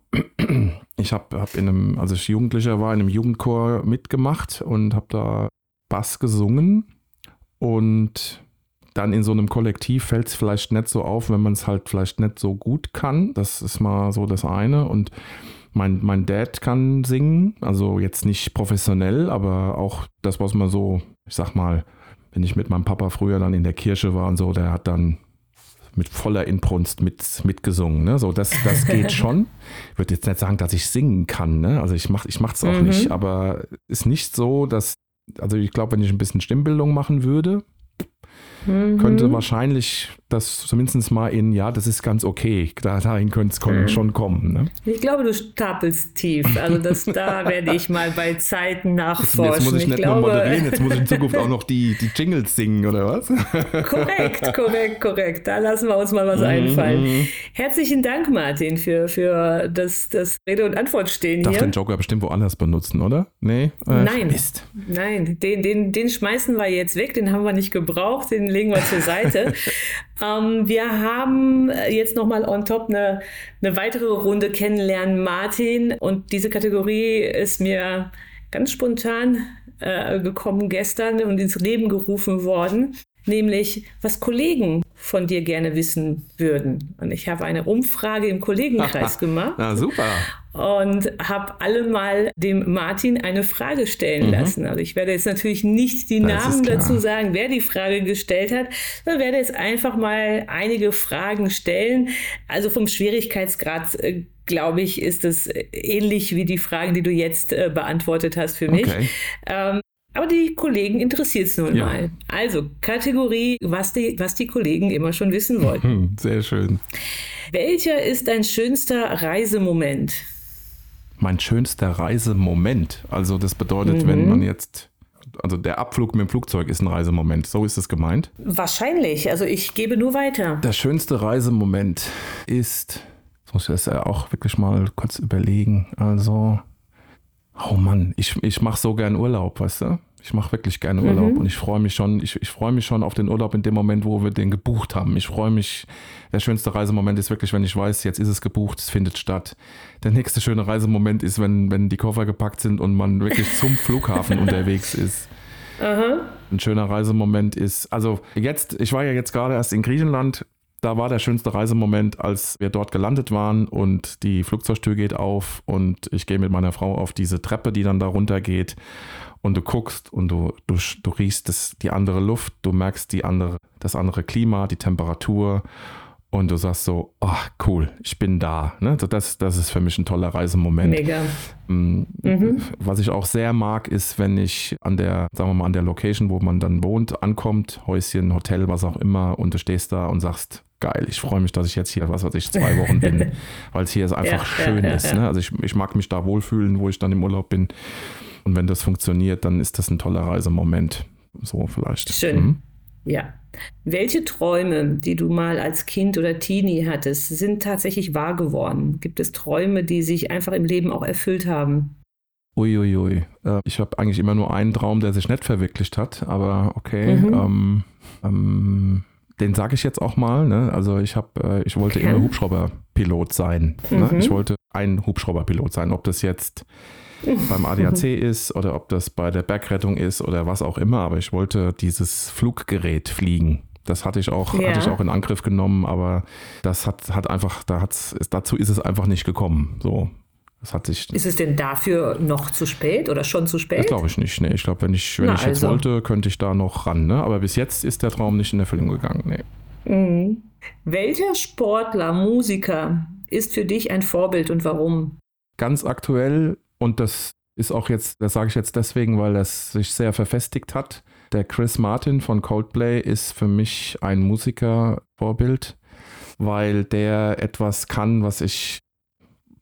Ich habe hab in einem, als ich Jugendlicher war, in einem Jugendchor mitgemacht und habe da Bass gesungen. Und dann in so einem Kollektiv fällt es vielleicht nicht so auf, wenn man es halt vielleicht nicht so gut kann. Das ist mal so das eine. Und mein, mein Dad kann singen, also jetzt nicht professionell, aber auch das, was man so, ich sag mal, wenn ich mit meinem Papa früher dann in der Kirche war und so, der hat dann mit voller Inbrunst mit, mitgesungen. Ne? So, das, das geht schon. Ich würde jetzt nicht sagen, dass ich singen kann. Ne? Also ich mache es ich auch mhm. nicht, aber ist nicht so, dass, also ich glaube, wenn ich ein bisschen Stimmbildung machen würde, mhm. könnte wahrscheinlich das zumindest mal in, ja, das ist ganz okay. Da, dahin könnte es mhm. schon kommen. Ne? Ich glaube, du stapelst tief. Also das, da werde ich mal bei Zeiten nachforschen. Jetzt, muss ich, ich nicht glaube, nur moderieren, jetzt muss ich in Zukunft auch noch die, die Jingles singen, oder was? korrekt, korrekt, korrekt. Da lassen wir uns mal was mhm. einfallen. Herzlichen Dank, Martin, für, für das, das Rede- und Antwortstehen Darf hier. Darf den Joker bestimmt woanders benutzen, oder? Nee? Äh, Nein. Mist. Nein, den, den, den schmeißen wir jetzt weg, den haben wir nicht gebraucht, den legen wir zur Seite. Ähm, wir haben jetzt nochmal on top eine, eine weitere Runde kennenlernen, Martin. Und diese Kategorie ist mir ganz spontan äh, gekommen gestern und ins Leben gerufen worden, nämlich was Kollegen von dir gerne wissen würden. Und ich habe eine Umfrage im Kollegenkreis gemacht. Na super und habe alle mal dem Martin eine Frage stellen mhm. lassen. Also ich werde jetzt natürlich nicht die das Namen dazu sagen, wer die Frage gestellt hat, sondern werde jetzt einfach mal einige Fragen stellen. Also vom Schwierigkeitsgrad äh, glaube ich, ist es ähnlich wie die Fragen, die du jetzt äh, beantwortet hast für mich. Okay. Ähm, aber die Kollegen interessiert es nun ja. mal. Also Kategorie, was die, was die Kollegen immer schon wissen wollten. Sehr schön. Welcher ist dein schönster Reisemoment? Mein schönster Reisemoment. Also das bedeutet, mhm. wenn man jetzt also der Abflug mit dem Flugzeug ist ein Reisemoment. So ist es gemeint? Wahrscheinlich. Also ich gebe nur weiter. Der schönste Reisemoment ist, jetzt muss ich das ja auch wirklich mal kurz überlegen. Also, oh Mann, ich, ich mache so gern Urlaub, weißt du? Ich mache wirklich gerne Urlaub mhm. und ich freue mich schon, ich, ich freue mich schon auf den Urlaub in dem Moment, wo wir den gebucht haben. Ich freue mich, der schönste Reisemoment ist wirklich, wenn ich weiß, jetzt ist es gebucht, es findet statt. Der nächste schöne Reisemoment ist, wenn, wenn die Koffer gepackt sind und man wirklich zum Flughafen unterwegs ist. Aha. Ein schöner Reisemoment ist, also jetzt, ich war ja jetzt gerade erst in Griechenland, da war der schönste Reisemoment, als wir dort gelandet waren und die Flugzeugtür geht auf und ich gehe mit meiner Frau auf diese Treppe, die dann da runter geht und du guckst und du, du, du riechst das, die andere Luft, du merkst die andere, das andere Klima, die Temperatur und du sagst so, oh, cool, ich bin da. Ne? Das, das ist für mich ein toller Reisemoment. Mega. Mm, mhm. Was ich auch sehr mag, ist, wenn ich an der, sagen wir mal, an der Location, wo man dann wohnt, ankommt, Häuschen, Hotel, was auch immer, und du stehst da und sagst, geil, ich freue mich, dass ich jetzt hier, was weiß ich, zwei Wochen bin, weil es hier einfach ja, schön ja, ja, ist. Ne? Also ich, ich mag mich da wohlfühlen, wo ich dann im Urlaub bin. Und wenn das funktioniert, dann ist das ein toller Reisemoment. So vielleicht. Schön. Mhm. Ja. Welche Träume, die du mal als Kind oder Teenie hattest, sind tatsächlich wahr geworden? Gibt es Träume, die sich einfach im Leben auch erfüllt haben? Uiuiui. Ui, ui. Äh, ich habe eigentlich immer nur einen Traum, der sich nicht verwirklicht hat, aber okay. Mhm. Ähm, ähm, den sage ich jetzt auch mal. Ne? Also ich habe, äh, ich wollte okay. immer Hubschrauberpilot sein. Ne? Mhm. Ne? Ich wollte ein Hubschrauberpilot sein. Ob das jetzt beim ADAC ist oder ob das bei der Bergrettung ist oder was auch immer, aber ich wollte dieses Fluggerät fliegen. Das hatte ich auch, ja. hatte ich auch in Angriff genommen, aber das hat, hat einfach, da hat's, dazu ist es einfach nicht gekommen. So. Das hat sich, ist es denn dafür noch zu spät oder schon zu spät? Das glaube ich nicht. Nee, ich glaube, wenn ich, wenn Na, ich jetzt also. wollte, könnte ich da noch ran. Ne? Aber bis jetzt ist der Traum nicht in Erfüllung gegangen. Nee. Mhm. Welcher Sportler, Musiker ist für dich ein Vorbild und warum? Ganz aktuell, und das ist auch jetzt, das sage ich jetzt deswegen, weil es sich sehr verfestigt hat. Der Chris Martin von Coldplay ist für mich ein Musikervorbild, weil der etwas kann, was ich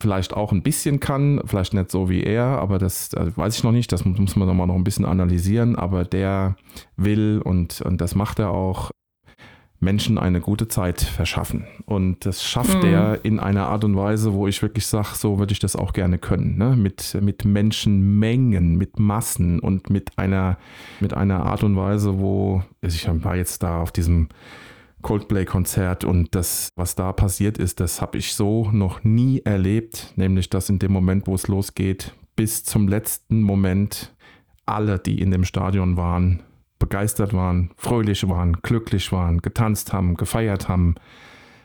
vielleicht auch ein bisschen kann, vielleicht nicht so wie er, aber das, das weiß ich noch nicht, das muss man noch ein bisschen analysieren, aber der will und, und das macht er auch, Menschen eine gute Zeit verschaffen. Und das schafft mhm. er in einer Art und Weise, wo ich wirklich sage, so würde ich das auch gerne können. Ne? Mit, mit Menschenmengen, mit Massen und mit einer, mit einer Art und Weise, wo ich war jetzt da auf diesem Coldplay-Konzert und das, was da passiert ist, das habe ich so noch nie erlebt. Nämlich, dass in dem Moment, wo es losgeht, bis zum letzten Moment alle, die in dem Stadion waren, begeistert waren, fröhlich waren, glücklich waren, getanzt haben, gefeiert haben,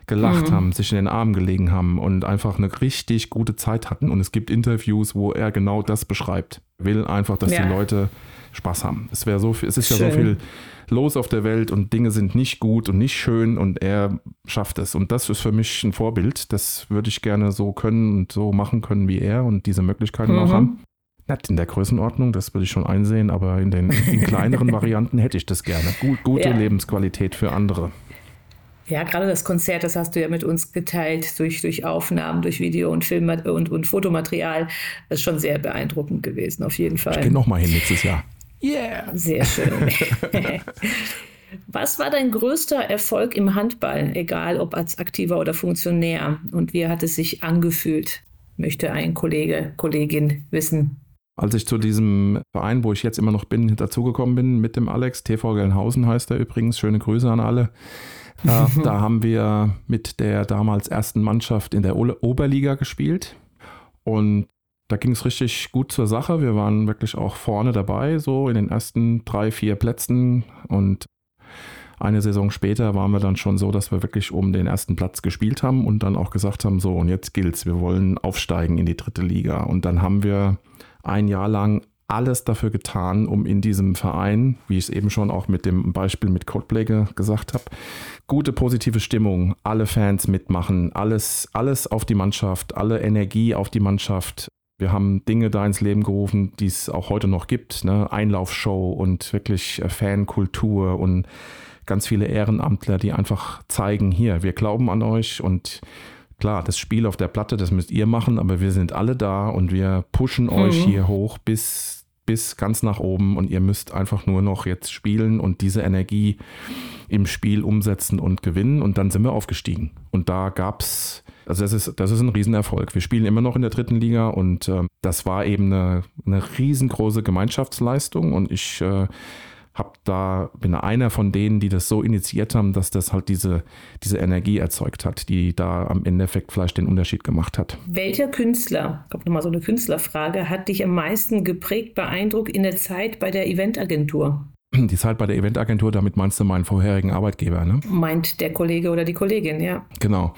gelacht mhm. haben, sich in den Arm gelegen haben und einfach eine richtig gute Zeit hatten. Und es gibt Interviews, wo er genau das beschreibt. Will einfach, dass ja. die Leute Spaß haben. Es wäre so viel, es ist schön. ja so viel los auf der Welt und Dinge sind nicht gut und nicht schön und er schafft es. Und das ist für mich ein Vorbild. Das würde ich gerne so können und so machen können wie er und diese Möglichkeiten mhm. auch haben. Nicht in der Größenordnung, das würde ich schon einsehen, aber in den in kleineren Varianten hätte ich das gerne. Gut, gute ja. Lebensqualität für andere. Ja, gerade das Konzert, das hast du ja mit uns geteilt durch, durch Aufnahmen, durch Video und Film und, und Fotomaterial. Das ist schon sehr beeindruckend gewesen, auf jeden Fall. Ich gehe nochmal hin nächstes Jahr. Yeah. Sehr schön. Was war dein größter Erfolg im Handball, egal ob als Aktiver oder Funktionär? Und wie hat es sich angefühlt? Möchte ein Kollege, Kollegin wissen. Als ich zu diesem Verein, wo ich jetzt immer noch bin, dazugekommen bin mit dem Alex, TV Gelnhausen heißt er übrigens, schöne Grüße an alle. Äh, da haben wir mit der damals ersten Mannschaft in der Oberliga gespielt und da ging es richtig gut zur Sache. Wir waren wirklich auch vorne dabei, so in den ersten drei, vier Plätzen und eine Saison später waren wir dann schon so, dass wir wirklich um den ersten Platz gespielt haben und dann auch gesagt haben, so und jetzt gilt's, wir wollen aufsteigen in die dritte Liga. Und dann haben wir ein Jahr lang alles dafür getan, um in diesem Verein, wie ich es eben schon auch mit dem Beispiel mit Coldplay gesagt habe, gute positive Stimmung, alle Fans mitmachen, alles, alles auf die Mannschaft, alle Energie auf die Mannschaft. Wir haben Dinge da ins Leben gerufen, die es auch heute noch gibt, ne? Einlaufshow und wirklich äh, Fankultur und ganz viele Ehrenamtler, die einfach zeigen, hier, wir glauben an euch und klar, das Spiel auf der Platte, das müsst ihr machen, aber wir sind alle da und wir pushen mhm. euch hier hoch bis, bis ganz nach oben und ihr müsst einfach nur noch jetzt spielen und diese Energie im Spiel umsetzen und gewinnen und dann sind wir aufgestiegen. Und da gab es, also das ist, das ist ein Riesenerfolg. Wir spielen immer noch in der dritten Liga und äh, das war eben eine, eine riesengroße Gemeinschaftsleistung und ich äh, hab da, bin einer von denen, die das so initiiert haben, dass das halt diese, diese Energie erzeugt hat, die da am Endeffekt vielleicht den Unterschied gemacht hat. Welcher Künstler, ich glaube nochmal so eine Künstlerfrage, hat dich am meisten geprägt, beeindruckt in der Zeit bei der Eventagentur? Die Zeit bei der Eventagentur, damit meinst du meinen vorherigen Arbeitgeber, ne? Meint der Kollege oder die Kollegin, ja. Genau.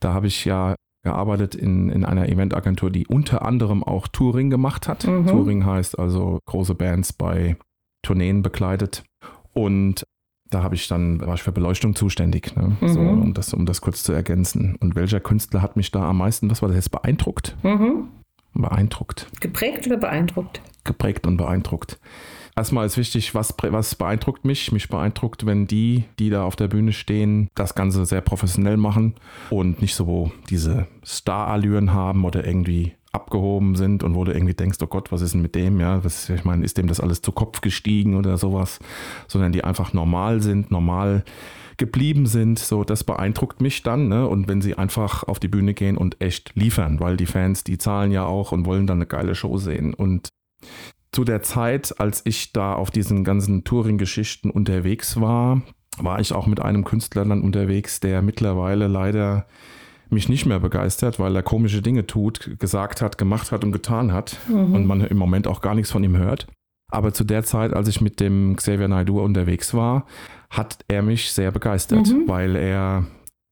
Da habe ich ja gearbeitet in, in einer Eventagentur, die unter anderem auch Touring gemacht hat. Mhm. Touring heißt also große Bands bei Tourneen begleitet. Und da habe ich dann, war ich für Beleuchtung zuständig, ne? mhm. so, um, das, um das kurz zu ergänzen. Und welcher Künstler hat mich da am meisten, was war das jetzt, beeindruckt? Mhm. Beeindruckt. Geprägt oder beeindruckt? Geprägt und beeindruckt. Erstmal ist wichtig, was, was beeindruckt mich? Mich beeindruckt, wenn die, die da auf der Bühne stehen, das Ganze sehr professionell machen und nicht so diese Star-Allüren haben oder irgendwie abgehoben sind und wo du irgendwie denkst, oh Gott, was ist denn mit dem? Ja, was, ich meine, ist dem das alles zu Kopf gestiegen oder sowas? Sondern die einfach normal sind, normal geblieben sind, so das beeindruckt mich dann. Ne? Und wenn sie einfach auf die Bühne gehen und echt liefern, weil die Fans, die zahlen ja auch und wollen dann eine geile Show sehen. Und zu der Zeit, als ich da auf diesen ganzen Touring-Geschichten unterwegs war, war ich auch mit einem Künstler dann unterwegs, der mittlerweile leider mich nicht mehr begeistert, weil er komische Dinge tut, gesagt hat, gemacht hat und getan hat mhm. und man im Moment auch gar nichts von ihm hört. Aber zu der Zeit, als ich mit dem Xavier Naidoo unterwegs war, hat er mich sehr begeistert, mhm. weil er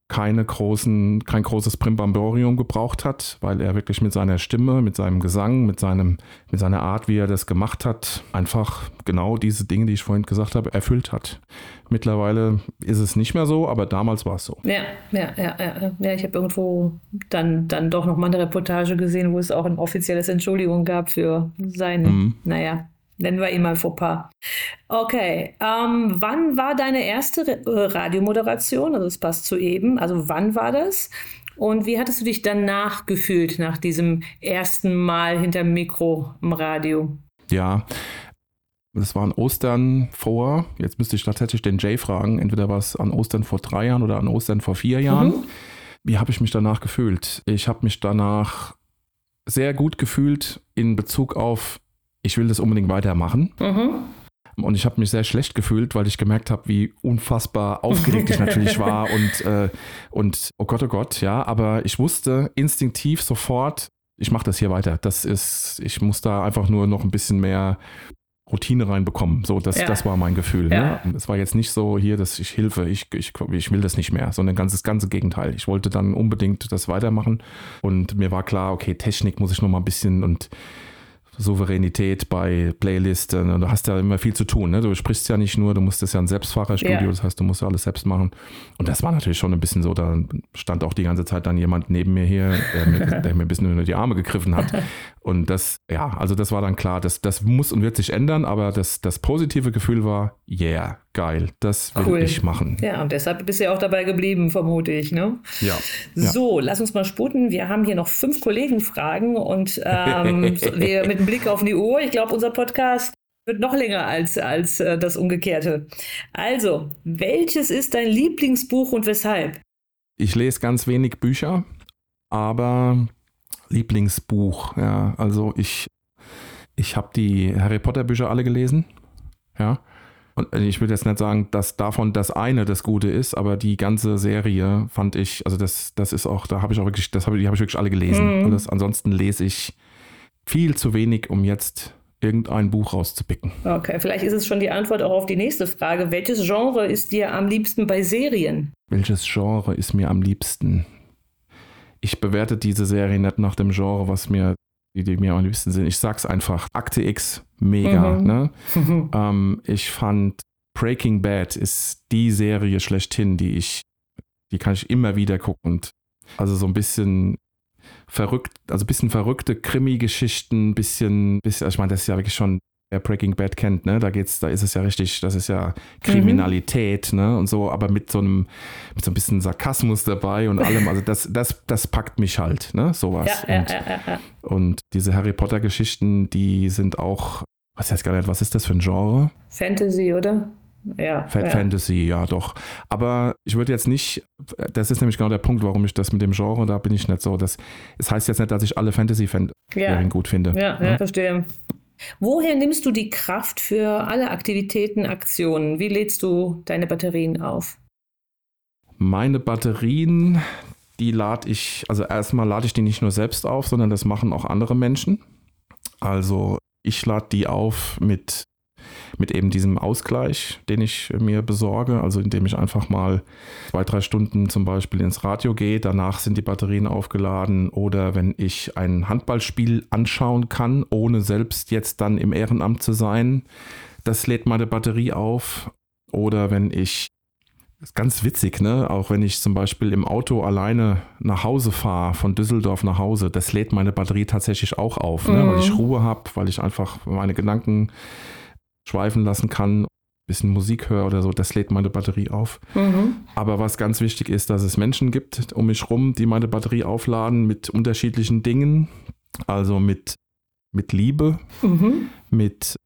keine großen, kein großes Primbamborium gebraucht hat, weil er wirklich mit seiner Stimme, mit seinem Gesang, mit, seinem, mit seiner Art, wie er das gemacht hat, einfach genau diese Dinge, die ich vorhin gesagt habe, erfüllt hat. Mittlerweile ist es nicht mehr so, aber damals war es so. Ja, ja, ja, ja. ja ich habe irgendwo dann, dann doch noch mal eine Reportage gesehen, wo es auch ein offizielles Entschuldigung gab für seine, mhm. naja, Nennen wir ihn mal Fauxpas. Okay, ähm, wann war deine erste äh, Radiomoderation? Also es passt zu eben. Also wann war das? Und wie hattest du dich danach gefühlt, nach diesem ersten Mal hinterm Mikro im Radio? Ja, das war an Ostern vor, jetzt müsste ich tatsächlich den Jay fragen, entweder war es an Ostern vor drei Jahren oder an Ostern vor vier Jahren. Mhm. Wie habe ich mich danach gefühlt? Ich habe mich danach sehr gut gefühlt in Bezug auf ich will das unbedingt weitermachen. Mhm. Und ich habe mich sehr schlecht gefühlt, weil ich gemerkt habe, wie unfassbar aufgeregt ich natürlich war und, äh, und oh Gott, oh Gott, ja. Aber ich wusste instinktiv sofort, ich mache das hier weiter. Das ist, ich muss da einfach nur noch ein bisschen mehr Routine reinbekommen. So, das, ja. das war mein Gefühl. Ne? Ja. Ne? Es war jetzt nicht so hier, dass ich Hilfe, ich, ich, ich will das nicht mehr, sondern ganz das ganze Gegenteil. Ich wollte dann unbedingt das weitermachen und mir war klar, okay, Technik muss ich noch mal ein bisschen und Souveränität bei Playlisten. Und du hast ja immer viel zu tun. Ne? Du sprichst ja nicht nur, du musst das ja ein Selbstfahrerstudio, ja. das heißt, du musst ja alles selbst machen. Und das war natürlich schon ein bisschen so, da stand auch die ganze Zeit dann jemand neben mir hier, der mir, der mir ein bisschen unter die Arme gegriffen hat. Und das, ja, also das war dann klar, das, das muss und wird sich ändern, aber das, das positive Gefühl war, yeah, geil, das will cool. ich machen. Ja, und deshalb bist du ja auch dabei geblieben, vermute ich, ne? Ja. So, ja. lass uns mal sputen. Wir haben hier noch fünf Kollegenfragen und ähm, wir mit einem Blick auf die Uhr, ich glaube, unser Podcast wird noch länger als, als äh, das Umgekehrte. Also, welches ist dein Lieblingsbuch und weshalb? Ich lese ganz wenig Bücher, aber Lieblingsbuch, ja, also ich, ich habe die Harry Potter Bücher alle gelesen, ja. Und ich würde jetzt nicht sagen, dass davon das eine das Gute ist, aber die ganze Serie fand ich, also das, das ist auch, da habe ich auch wirklich, das habe die habe ich wirklich alle gelesen. Mhm. Das, ansonsten lese ich viel zu wenig, um jetzt irgendein Buch rauszupicken. Okay, vielleicht ist es schon die Antwort auch auf die nächste Frage. Welches Genre ist dir am liebsten bei Serien? Welches Genre ist mir am liebsten? Ich bewerte diese Serie nicht nach dem Genre, was mir, die, die mir am liebsten sind. Ich sag's einfach. Akte X, mega. Mhm. Ne? ähm, ich fand Breaking Bad ist die Serie schlechthin, die ich, die kann ich immer wieder gucken. also so ein bisschen verrückt, also ein bisschen verrückte Krimi-Geschichten, bisschen, bisschen, ich meine, das ist ja wirklich schon wer Breaking Bad kennt, ne, da geht's, da ist es ja richtig, das ist ja Kriminalität, mhm. ne, und so, aber mit so einem, mit so ein bisschen Sarkasmus dabei und allem, also das, das, das packt mich halt, ne, sowas. Ja, und, ja, ja, und diese Harry Potter Geschichten, die sind auch, was heißt gar nicht, was ist das für ein Genre? Fantasy, oder? Ja, Fa ja. Fantasy, ja, doch. Aber ich würde jetzt nicht, das ist nämlich genau der Punkt, warum ich das mit dem Genre, da bin ich nicht so. Das, das heißt jetzt nicht, dass ich alle Fantasy-Serien ja. gut finde. Ja, ja, verstehe. Woher nimmst du die Kraft für alle Aktivitäten, Aktionen? Wie lädst du deine Batterien auf? Meine Batterien, die lade ich, also erstmal lade ich die nicht nur selbst auf, sondern das machen auch andere Menschen. Also ich lade die auf mit mit eben diesem Ausgleich, den ich mir besorge, also indem ich einfach mal zwei, drei Stunden zum Beispiel ins Radio gehe, danach sind die Batterien aufgeladen oder wenn ich ein Handballspiel anschauen kann, ohne selbst jetzt dann im Ehrenamt zu sein, das lädt meine Batterie auf oder wenn ich ist ganz witzig, ne? Auch wenn ich zum Beispiel im Auto alleine nach Hause fahre, von Düsseldorf nach Hause, das lädt meine Batterie tatsächlich auch auf, ne? weil ich mhm. Ruhe habe, weil ich einfach meine Gedanken schweifen lassen kann, bisschen Musik höre oder so, das lädt meine Batterie auf. Mhm. Aber was ganz wichtig ist, dass es Menschen gibt um mich rum, die meine Batterie aufladen mit unterschiedlichen Dingen. Also mit, mit Liebe, mhm. mit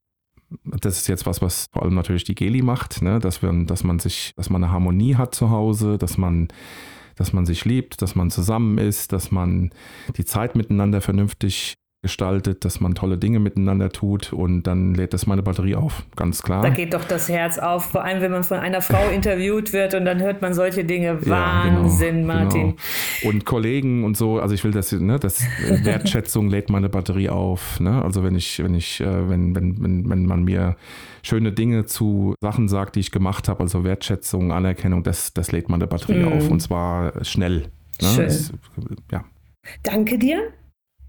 das ist jetzt was, was vor allem natürlich die Geli macht, ne? dass, wir, dass man sich, dass man eine Harmonie hat zu Hause, dass man, dass man sich liebt, dass man zusammen ist, dass man die Zeit miteinander vernünftig gestaltet, dass man tolle Dinge miteinander tut und dann lädt das meine Batterie auf, ganz klar. Da geht doch das Herz auf, vor allem wenn man von einer Frau interviewt wird und dann hört man solche Dinge. Wahnsinn, ja, genau, Martin. Genau. Und Kollegen und so, also ich will das, ne, das Wertschätzung lädt meine Batterie auf. Ne? Also wenn ich, wenn ich, äh, wenn, wenn, wenn, wenn man mir schöne Dinge zu Sachen sagt, die ich gemacht habe, also Wertschätzung, Anerkennung, das, das lädt meine Batterie mhm. auf und zwar schnell. Ne? Schön. Das, ja. Danke dir.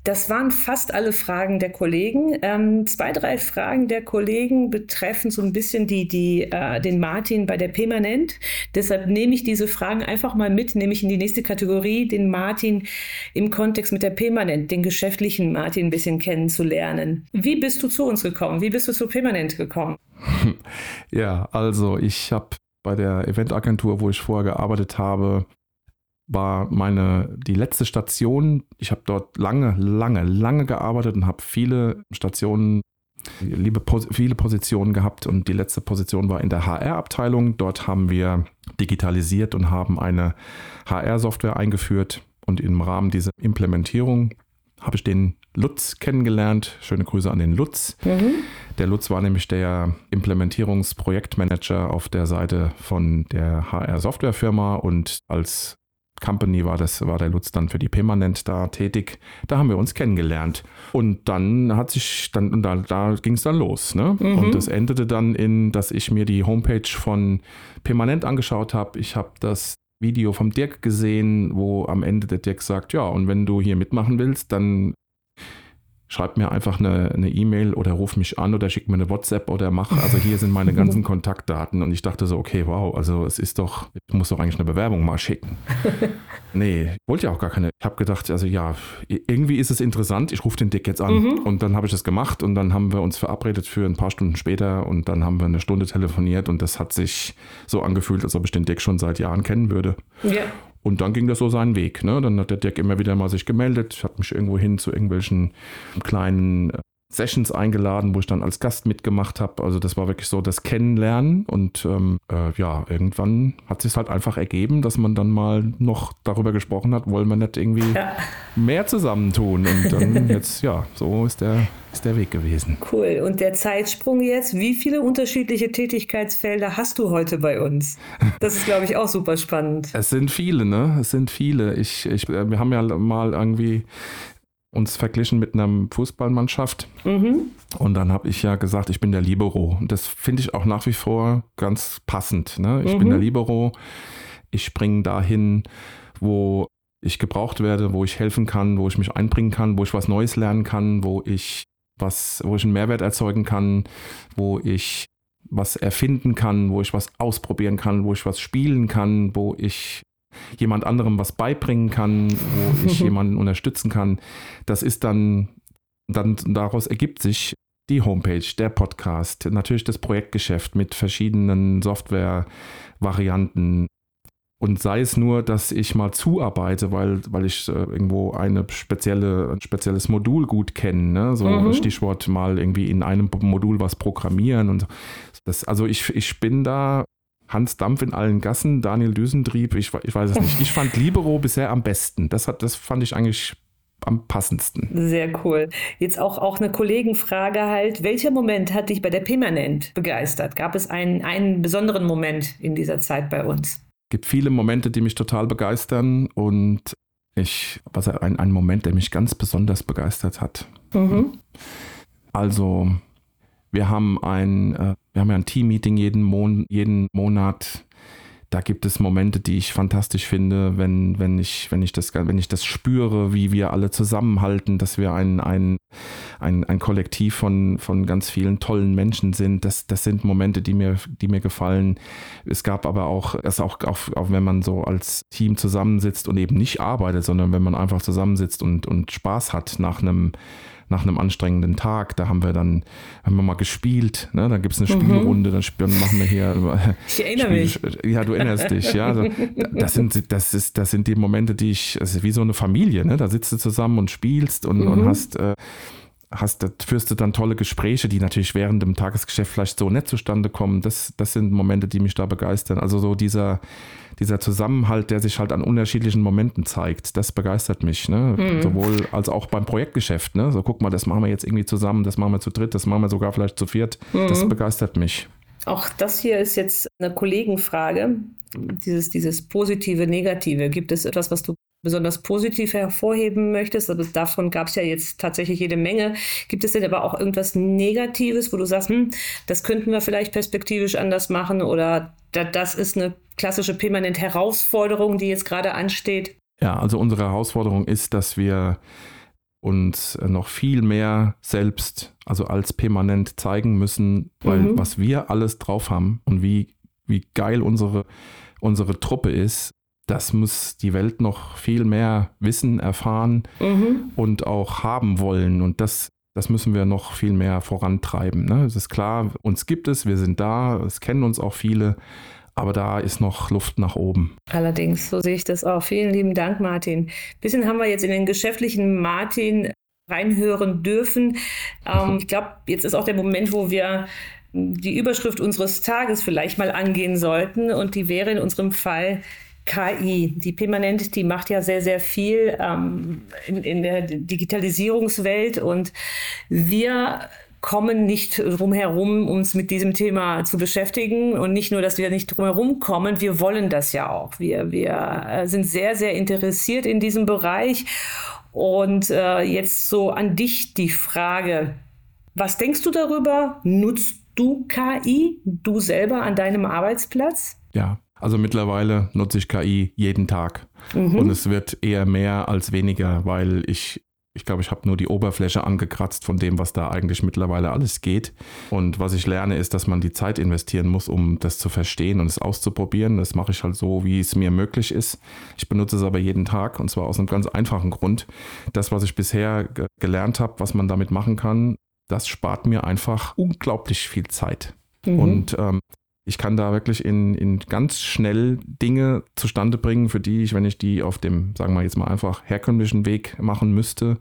Das waren fast alle Fragen der Kollegen. Ähm, zwei, drei Fragen der Kollegen betreffen so ein bisschen die, die, äh, den Martin bei der Permanent. Deshalb nehme ich diese Fragen einfach mal mit, nämlich in die nächste Kategorie, den Martin im Kontext mit der Permanent, den geschäftlichen Martin ein bisschen kennenzulernen. Wie bist du zu uns gekommen? Wie bist du zu Permanent gekommen? Ja, also ich habe bei der Eventagentur, wo ich vorher gearbeitet habe, war meine die letzte Station. Ich habe dort lange, lange, lange gearbeitet und habe viele Stationen, liebe, viele Positionen gehabt und die letzte Position war in der HR-Abteilung. Dort haben wir digitalisiert und haben eine HR-Software eingeführt und im Rahmen dieser Implementierung habe ich den Lutz kennengelernt. Schöne Grüße an den Lutz. Mhm. Der Lutz war nämlich der Implementierungsprojektmanager auf der Seite von der HR-Softwarefirma und als Company war das, war der Lutz dann für die Permanent da tätig. Da haben wir uns kennengelernt. Und dann hat sich, dann, da, da ging es dann los. Ne? Mhm. Und das endete dann in, dass ich mir die Homepage von Permanent angeschaut habe. Ich habe das Video vom Dirk gesehen, wo am Ende der Dirk sagt, ja, und wenn du hier mitmachen willst, dann schreib mir einfach eine E-Mail e oder ruf mich an oder schick mir eine WhatsApp oder mach. Also hier sind meine ganzen Kontaktdaten. Und ich dachte so, okay, wow, also es ist doch, ich muss doch eigentlich eine Bewerbung mal schicken. nee, ich wollte ja auch gar keine. Ich habe gedacht, also ja, irgendwie ist es interessant, ich rufe den Dick jetzt an. Mhm. Und dann habe ich das gemacht und dann haben wir uns verabredet für ein paar Stunden später und dann haben wir eine Stunde telefoniert und das hat sich so angefühlt, als ob ich den Dick schon seit Jahren kennen würde. Ja. Und dann ging das so seinen Weg. Ne? Dann hat der Dirk immer wieder mal sich gemeldet, hat mich irgendwo hin zu irgendwelchen kleinen äh, Sessions eingeladen, wo ich dann als Gast mitgemacht habe. Also das war wirklich so das Kennenlernen und ähm, äh, ja, irgendwann hat sich halt einfach ergeben, dass man dann mal noch darüber gesprochen hat, wollen wir nicht irgendwie ja. mehr zusammentun und dann jetzt, ja, so ist der, ist der Weg gewesen. Cool. Und der Zeitsprung jetzt, wie viele unterschiedliche Tätigkeitsfelder hast du heute bei uns? Das ist, glaube ich, auch super spannend. Es sind viele, ne? Es sind viele. Ich, ich, äh, wir haben ja mal irgendwie uns verglichen mit einer Fußballmannschaft. Mhm. Und dann habe ich ja gesagt, ich bin der Libero. Und das finde ich auch nach wie vor ganz passend. Ne? Ich mhm. bin der Libero. Ich springe dahin, wo ich gebraucht werde, wo ich helfen kann, wo ich mich einbringen kann, wo ich was Neues lernen kann, wo ich was, wo ich einen Mehrwert erzeugen kann, wo ich was erfinden kann, wo ich was ausprobieren kann, wo ich was spielen kann, wo ich jemand anderem was beibringen kann, wo ich jemanden unterstützen kann. Das ist dann, dann daraus ergibt sich die Homepage, der Podcast, natürlich das Projektgeschäft mit verschiedenen Software-Varianten. Und sei es nur, dass ich mal zuarbeite, weil, weil ich äh, irgendwo eine spezielle, ein spezielles Modul gut kenne. Ne? So mhm. Stichwort mal irgendwie in einem Modul was programmieren und das, also ich, ich bin da Hans Dampf in allen Gassen, Daniel Düsentrieb, ich, ich weiß es nicht. Ich fand Libero bisher am besten. Das, hat, das fand ich eigentlich am passendsten. Sehr cool. Jetzt auch, auch eine Kollegenfrage halt. Welcher Moment hat dich bei der Permanent begeistert? Gab es einen, einen besonderen Moment in dieser Zeit bei uns? Es gibt viele Momente, die mich total begeistern und ich, was ein, ein Moment, der mich ganz besonders begeistert hat. Mhm. Also wir haben ein, äh, wir haben ja ein Team-Meeting jeden, Mon jeden Monat. Da gibt es Momente, die ich fantastisch finde, wenn, wenn, ich, wenn, ich das, wenn ich das spüre, wie wir alle zusammenhalten, dass wir ein, ein, ein, ein Kollektiv von, von ganz vielen tollen Menschen sind. Das, das sind Momente, die mir, die mir gefallen. Es gab aber auch, es auch, auch, auch wenn man so als Team zusammensitzt und eben nicht arbeitet, sondern wenn man einfach zusammensitzt und, und Spaß hat nach einem nach einem anstrengenden Tag. Da haben wir dann haben wir mal gespielt. Ne? Da gibt es eine mhm. Spielrunde, dann, dann machen wir hier. Ich erinnere Spiel, mich. Ja, du erinnerst dich. Ja, also, das sind das ist das sind die Momente, die ich. Es ist wie so eine Familie. Ne? Da sitzt du zusammen und spielst und, mhm. und hast. Äh, hast, führst du dann tolle Gespräche, die natürlich während dem Tagesgeschäft vielleicht so nicht zustande kommen. Das, das sind Momente, die mich da begeistern. Also so dieser, dieser Zusammenhalt, der sich halt an unterschiedlichen Momenten zeigt, das begeistert mich. Ne? Mhm. Sowohl als auch beim Projektgeschäft. Ne? So guck mal, das machen wir jetzt irgendwie zusammen, das machen wir zu dritt, das machen wir sogar vielleicht zu viert. Mhm. Das begeistert mich. Auch das hier ist jetzt eine Kollegenfrage. Dieses, dieses positive, negative. Gibt es etwas, was du besonders positiv hervorheben möchtest? Also davon gab es ja jetzt tatsächlich jede Menge. Gibt es denn aber auch irgendwas Negatives, wo du sagst, hm, das könnten wir vielleicht perspektivisch anders machen oder das ist eine klassische permanent Herausforderung, die jetzt gerade ansteht? Ja, also unsere Herausforderung ist, dass wir uns noch viel mehr selbst, also als permanent zeigen müssen, weil mhm. was wir alles drauf haben und wie, wie geil unsere, unsere Truppe ist, das muss die Welt noch viel mehr wissen, erfahren mhm. und auch haben wollen. Und das, das müssen wir noch viel mehr vorantreiben. Ne? Es ist klar, uns gibt es, wir sind da, es kennen uns auch viele, aber da ist noch Luft nach oben. Allerdings, so sehe ich das auch. Vielen lieben Dank, Martin. Bisschen haben wir jetzt in den geschäftlichen Martin reinhören dürfen. Ähm, ich glaube, jetzt ist auch der Moment, wo wir die Überschrift unseres Tages vielleicht mal angehen sollten. Und die wäre in unserem Fall KI. Die Permanent, die macht ja sehr, sehr viel ähm, in, in der Digitalisierungswelt und wir kommen nicht drum herum, uns mit diesem Thema zu beschäftigen. Und nicht nur, dass wir nicht drum herum kommen, wir wollen das ja auch. Wir, wir äh, sind sehr, sehr interessiert in diesem Bereich. Und äh, jetzt so an dich die Frage, was denkst du darüber? Nutzt du KI, du selber an deinem Arbeitsplatz? Ja, also mittlerweile nutze ich KI jeden Tag. Mhm. Und es wird eher mehr als weniger, weil ich, ich glaube, ich habe nur die Oberfläche angekratzt von dem, was da eigentlich mittlerweile alles geht. Und was ich lerne, ist, dass man die Zeit investieren muss, um das zu verstehen und es auszuprobieren. Das mache ich halt so, wie es mir möglich ist. Ich benutze es aber jeden Tag und zwar aus einem ganz einfachen Grund. Das, was ich bisher gelernt habe, was man damit machen kann, das spart mir einfach unglaublich viel Zeit. Mhm. Und ähm, ich kann da wirklich in, in ganz schnell Dinge zustande bringen, für die ich, wenn ich die auf dem, sagen wir jetzt mal einfach herkömmlichen Weg machen müsste,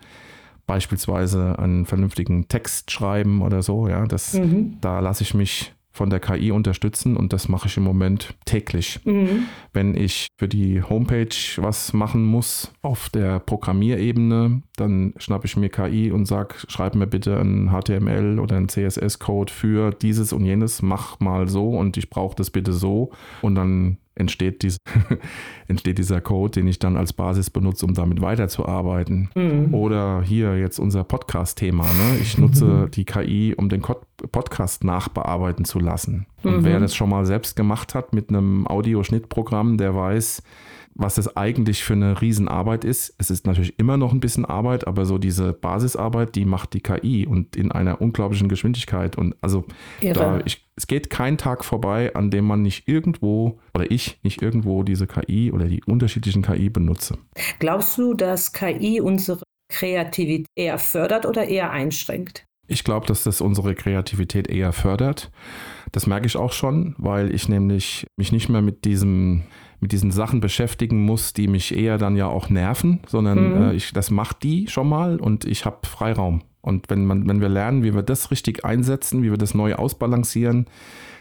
beispielsweise einen vernünftigen Text schreiben oder so, ja, das, mhm. da lasse ich mich von der KI unterstützen und das mache ich im Moment täglich. Mhm. Wenn ich für die Homepage was machen muss auf der Programmierebene, dann schnappe ich mir KI und sage, schreib mir bitte ein HTML oder ein CSS-Code für dieses und jenes, mach mal so und ich brauche das bitte so und dann entsteht, dies, entsteht dieser Code, den ich dann als Basis benutze, um damit weiterzuarbeiten. Mhm. Oder hier jetzt unser Podcast-Thema. Ne? Ich nutze mhm. die KI, um den Podcast nachbearbeiten zu lassen. Und mhm. wer das schon mal selbst gemacht hat mit einem Audioschnittprogramm, der weiß, was das eigentlich für eine Riesenarbeit ist. Es ist natürlich immer noch ein bisschen Arbeit, aber so diese Basisarbeit, die macht die KI und in einer unglaublichen Geschwindigkeit. Und also da, ich, es geht kein Tag vorbei, an dem man nicht irgendwo oder ich nicht irgendwo diese KI oder die unterschiedlichen KI benutze. Glaubst du, dass KI unsere Kreativität eher fördert oder eher einschränkt? Ich glaube, dass das unsere Kreativität eher fördert. Das merke ich auch schon, weil ich nämlich mich nicht mehr mit diesem mit diesen Sachen beschäftigen muss, die mich eher dann ja auch nerven, sondern mhm. äh, ich, das macht die schon mal und ich habe Freiraum. Und wenn, man, wenn wir lernen, wie wir das richtig einsetzen, wie wir das neu ausbalancieren,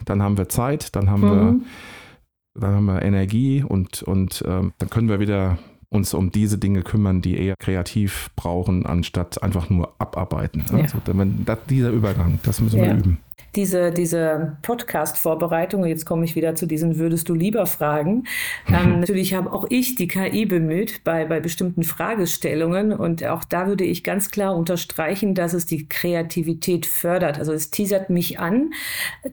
dann haben wir Zeit, dann haben, mhm. wir, dann haben wir Energie und, und ähm, dann können wir wieder uns um diese Dinge kümmern, die eher kreativ brauchen, anstatt einfach nur abarbeiten. Ja. Also, wenn, das, dieser Übergang, das müssen ja. wir üben diese, diese Podcast-Vorbereitung, jetzt komme ich wieder zu diesen Würdest du lieber Fragen. Ähm, natürlich habe auch ich die KI bemüht bei, bei bestimmten Fragestellungen und auch da würde ich ganz klar unterstreichen, dass es die Kreativität fördert. Also es teasert mich an.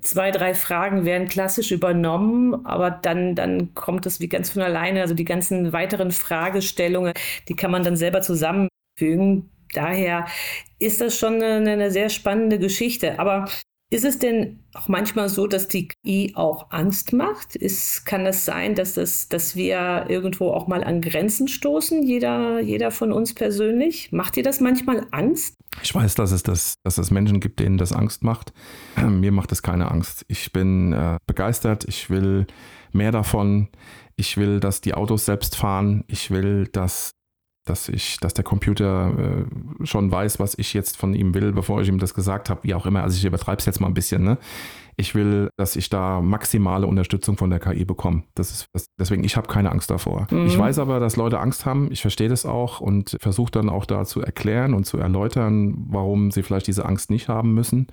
Zwei, drei Fragen werden klassisch übernommen, aber dann, dann kommt es wie ganz von alleine. Also die ganzen weiteren Fragestellungen, die kann man dann selber zusammenfügen. Daher ist das schon eine, eine, sehr spannende Geschichte. Aber ist es denn auch manchmal so, dass die KI auch Angst macht? Ist, kann das sein, dass, das, dass wir irgendwo auch mal an Grenzen stoßen, jeder, jeder von uns persönlich? Macht dir das manchmal Angst? Ich weiß, dass es, das, dass es Menschen gibt, denen das Angst macht. Ähm, mir macht es keine Angst. Ich bin äh, begeistert. Ich will mehr davon. Ich will, dass die Autos selbst fahren. Ich will, dass dass ich, dass der Computer äh, schon weiß, was ich jetzt von ihm will, bevor ich ihm das gesagt habe, wie auch immer. Also ich übertreibe es jetzt mal ein bisschen, ne? Ich will, dass ich da maximale Unterstützung von der KI bekomme. Das ist, das, deswegen, ich habe keine Angst davor. Mhm. Ich weiß aber, dass Leute Angst haben. Ich verstehe das auch und versuche dann auch da zu erklären und zu erläutern, warum sie vielleicht diese Angst nicht haben müssen.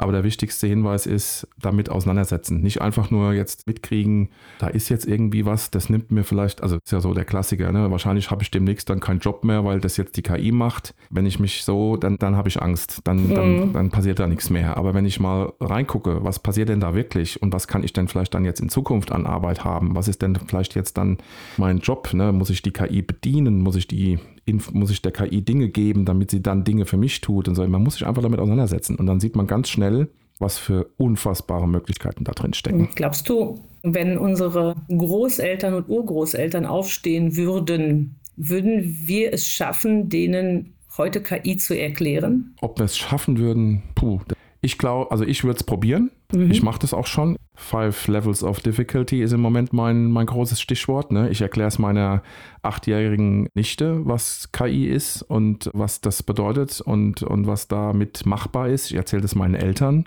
Aber der wichtigste Hinweis ist, damit auseinandersetzen. Nicht einfach nur jetzt mitkriegen, da ist jetzt irgendwie was, das nimmt mir vielleicht, also ist ja so der Klassiker, ne? wahrscheinlich habe ich demnächst dann keinen Job mehr, weil das jetzt die KI macht. Wenn ich mich so, dann, dann habe ich Angst, dann, mhm. dann, dann passiert da nichts mehr. Aber wenn ich mal reingucke, was passiert denn da wirklich und was kann ich denn vielleicht dann jetzt in Zukunft an Arbeit haben? Was ist denn vielleicht jetzt dann mein Job? Ne? Muss ich die KI bedienen? Muss ich die muss ich der KI Dinge geben, damit sie dann Dinge für mich tut und so. Man muss sich einfach damit auseinandersetzen und dann sieht man ganz schnell, was für unfassbare Möglichkeiten da drin stecken. Glaubst du, wenn unsere Großeltern und Urgroßeltern aufstehen würden, würden wir es schaffen, denen heute KI zu erklären? Ob wir es schaffen würden, puh. Ich glaube, also ich würde es probieren. Mhm. Ich mache das auch schon. Five Levels of Difficulty ist im Moment mein, mein großes Stichwort. Ne? Ich erkläre es meiner achtjährigen Nichte, was KI ist und was das bedeutet und, und was damit machbar ist. Ich erzähle das meinen Eltern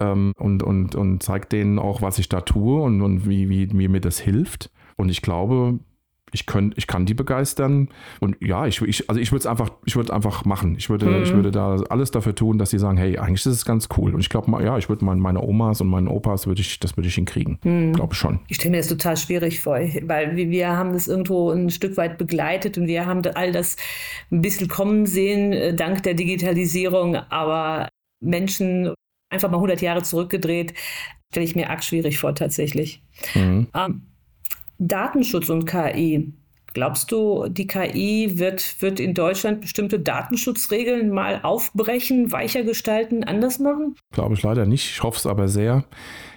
ähm, und, und, und zeige denen auch, was ich da tue und, und wie, wie, wie mir das hilft. Und ich glaube, ich, könnt, ich kann die begeistern. Und ja, ich, ich also ich würde es einfach, ich würde einfach machen. Ich würde, mhm. ich würde da alles dafür tun, dass sie sagen, hey, eigentlich ist es ganz cool. Und ich glaube, ja, ich würde meine, meine Omas und meinen Opas würde ich, das würde ich hinkriegen. Mhm. Glaube ich schon. Ich stelle mir das total schwierig vor, weil wir haben das irgendwo ein Stück weit begleitet und wir haben all das ein bisschen kommen sehen, äh, dank der Digitalisierung. Aber Menschen einfach mal 100 Jahre zurückgedreht, stelle ich mir arg schwierig vor, tatsächlich. Mhm. Ähm, Datenschutz und KI. Glaubst du, die KI wird, wird in Deutschland bestimmte Datenschutzregeln mal aufbrechen, weicher gestalten, anders machen? Glaube ich leider nicht. Ich hoffe es aber sehr.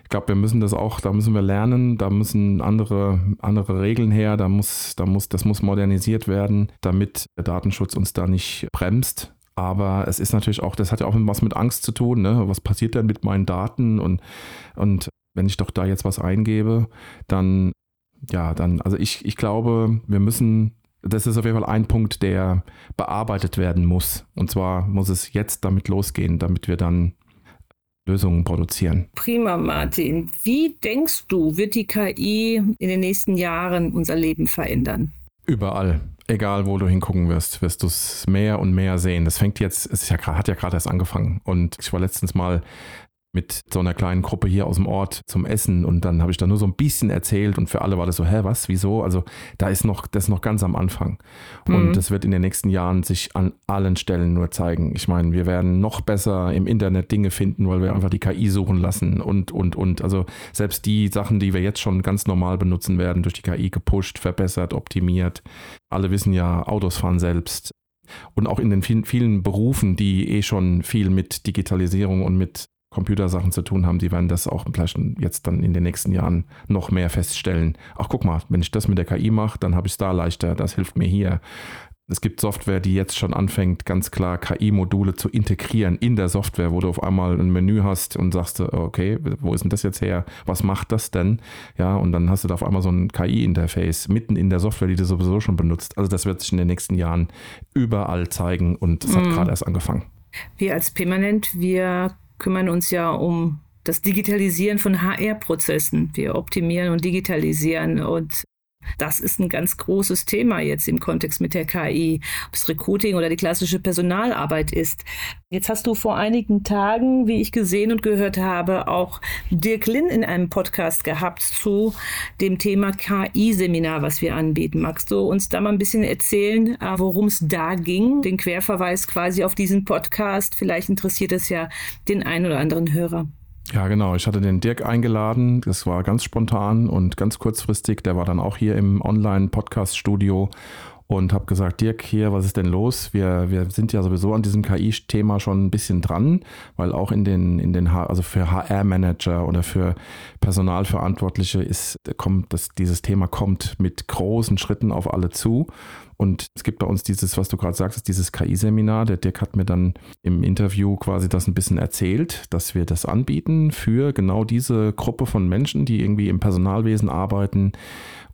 Ich glaube, wir müssen das auch, da müssen wir lernen, da müssen andere, andere Regeln her, da muss, da muss, das muss modernisiert werden, damit der Datenschutz uns da nicht bremst. Aber es ist natürlich auch, das hat ja auch was mit Angst zu tun. Ne? Was passiert denn mit meinen Daten? Und, und wenn ich doch da jetzt was eingebe, dann ja, dann, also ich, ich glaube, wir müssen, das ist auf jeden Fall ein Punkt, der bearbeitet werden muss. Und zwar muss es jetzt damit losgehen, damit wir dann Lösungen produzieren. Prima, Martin. Wie denkst du, wird die KI in den nächsten Jahren unser Leben verändern? Überall. Egal, wo du hingucken wirst, wirst du es mehr und mehr sehen. Das fängt jetzt, es ja, hat ja gerade erst angefangen. Und ich war letztens mal mit so einer kleinen Gruppe hier aus dem Ort zum Essen und dann habe ich da nur so ein bisschen erzählt und für alle war das so, hä, was, wieso? Also da ist noch, das ist noch ganz am Anfang und mhm. das wird in den nächsten Jahren sich an allen Stellen nur zeigen. Ich meine, wir werden noch besser im Internet Dinge finden, weil wir einfach die KI suchen lassen und, und, und. Also selbst die Sachen, die wir jetzt schon ganz normal benutzen werden, durch die KI gepusht, verbessert, optimiert. Alle wissen ja, Autos fahren selbst, und auch in den vielen, vielen Berufen, die eh schon viel mit Digitalisierung und mit Computersachen zu tun haben, die werden das auch vielleicht jetzt dann in den nächsten Jahren noch mehr feststellen. Ach, guck mal, wenn ich das mit der KI mache, dann habe ich es da leichter, das hilft mir hier. Es gibt Software, die jetzt schon anfängt, ganz klar KI-Module zu integrieren in der Software, wo du auf einmal ein Menü hast und sagst, okay, wo ist denn das jetzt her? Was macht das denn? Ja, und dann hast du da auf einmal so ein KI-Interface mitten in der Software, die du sowieso schon benutzt. Also das wird sich in den nächsten Jahren überall zeigen und es mhm. hat gerade erst angefangen. Wir als Permanent, wir kümmern uns ja um das Digitalisieren von HR-Prozessen. Wir optimieren und digitalisieren und das ist ein ganz großes Thema jetzt im Kontext mit der KI, ob es Recruiting oder die klassische Personalarbeit ist. Jetzt hast du vor einigen Tagen, wie ich gesehen und gehört habe, auch Dirk Lin in einem Podcast gehabt zu dem Thema KI-Seminar, was wir anbieten. Magst du uns da mal ein bisschen erzählen, äh, worum es da ging? Den Querverweis quasi auf diesen Podcast. Vielleicht interessiert es ja den einen oder anderen Hörer. Ja, genau. Ich hatte den Dirk eingeladen. Das war ganz spontan und ganz kurzfristig. Der war dann auch hier im Online-Podcast-Studio und habe gesagt, Dirk, hier, was ist denn los? Wir, wir sind ja sowieso an diesem KI-Thema schon ein bisschen dran, weil auch in den, in den, also für HR-Manager oder für Personalverantwortliche ist, kommt, das, dieses Thema kommt mit großen Schritten auf alle zu. Und es gibt bei uns dieses, was du gerade sagst, dieses KI-Seminar. Der Dirk hat mir dann im Interview quasi das ein bisschen erzählt, dass wir das anbieten für genau diese Gruppe von Menschen, die irgendwie im Personalwesen arbeiten,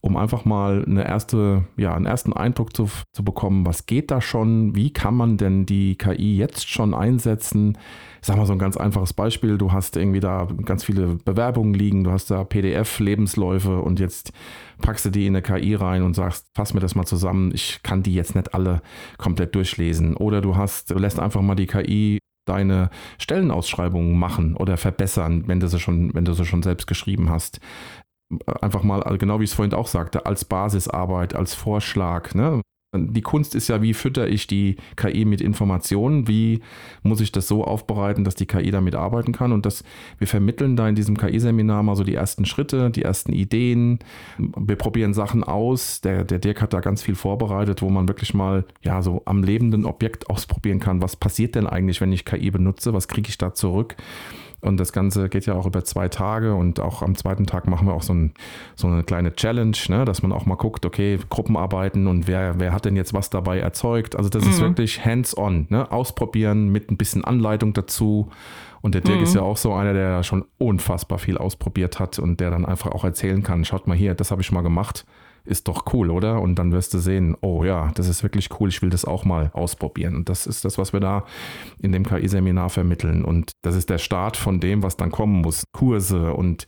um einfach mal eine erste, ja, einen ersten Eindruck zu, zu bekommen, was geht da schon, wie kann man denn die KI jetzt schon einsetzen. Ich sag mal so ein ganz einfaches Beispiel, du hast irgendwie da ganz viele Bewerbungen liegen, du hast da PDF-Lebensläufe und jetzt packst du die in eine KI rein und sagst, fass mir das mal zusammen, ich kann die jetzt nicht alle komplett durchlesen. Oder du hast, du lässt einfach mal die KI deine Stellenausschreibungen machen oder verbessern, wenn du sie schon, wenn du sie schon selbst geschrieben hast einfach mal, also genau wie ich es vorhin auch sagte, als Basisarbeit, als Vorschlag. Ne? Die Kunst ist ja, wie fütter ich die KI mit Informationen, wie muss ich das so aufbereiten, dass die KI damit arbeiten kann? Und das, wir vermitteln da in diesem KI-Seminar mal so die ersten Schritte, die ersten Ideen, wir probieren Sachen aus, der, der Dirk hat da ganz viel vorbereitet, wo man wirklich mal ja so am lebenden Objekt ausprobieren kann, was passiert denn eigentlich, wenn ich KI benutze, was kriege ich da zurück und das Ganze geht ja auch über zwei Tage und auch am zweiten Tag machen wir auch so, ein, so eine kleine Challenge, ne, dass man auch mal guckt, okay, Gruppenarbeiten und wer, wer hat denn jetzt was dabei erzeugt. Also das mhm. ist wirklich hands-on, ne? ausprobieren mit ein bisschen Anleitung dazu. Und der Dirk mhm. ist ja auch so einer, der schon unfassbar viel ausprobiert hat und der dann einfach auch erzählen kann, schaut mal hier, das habe ich mal gemacht ist doch cool, oder? Und dann wirst du sehen, oh ja, das ist wirklich cool, ich will das auch mal ausprobieren. Und das ist das, was wir da in dem KI-Seminar vermitteln. Und das ist der Start von dem, was dann kommen muss. Kurse und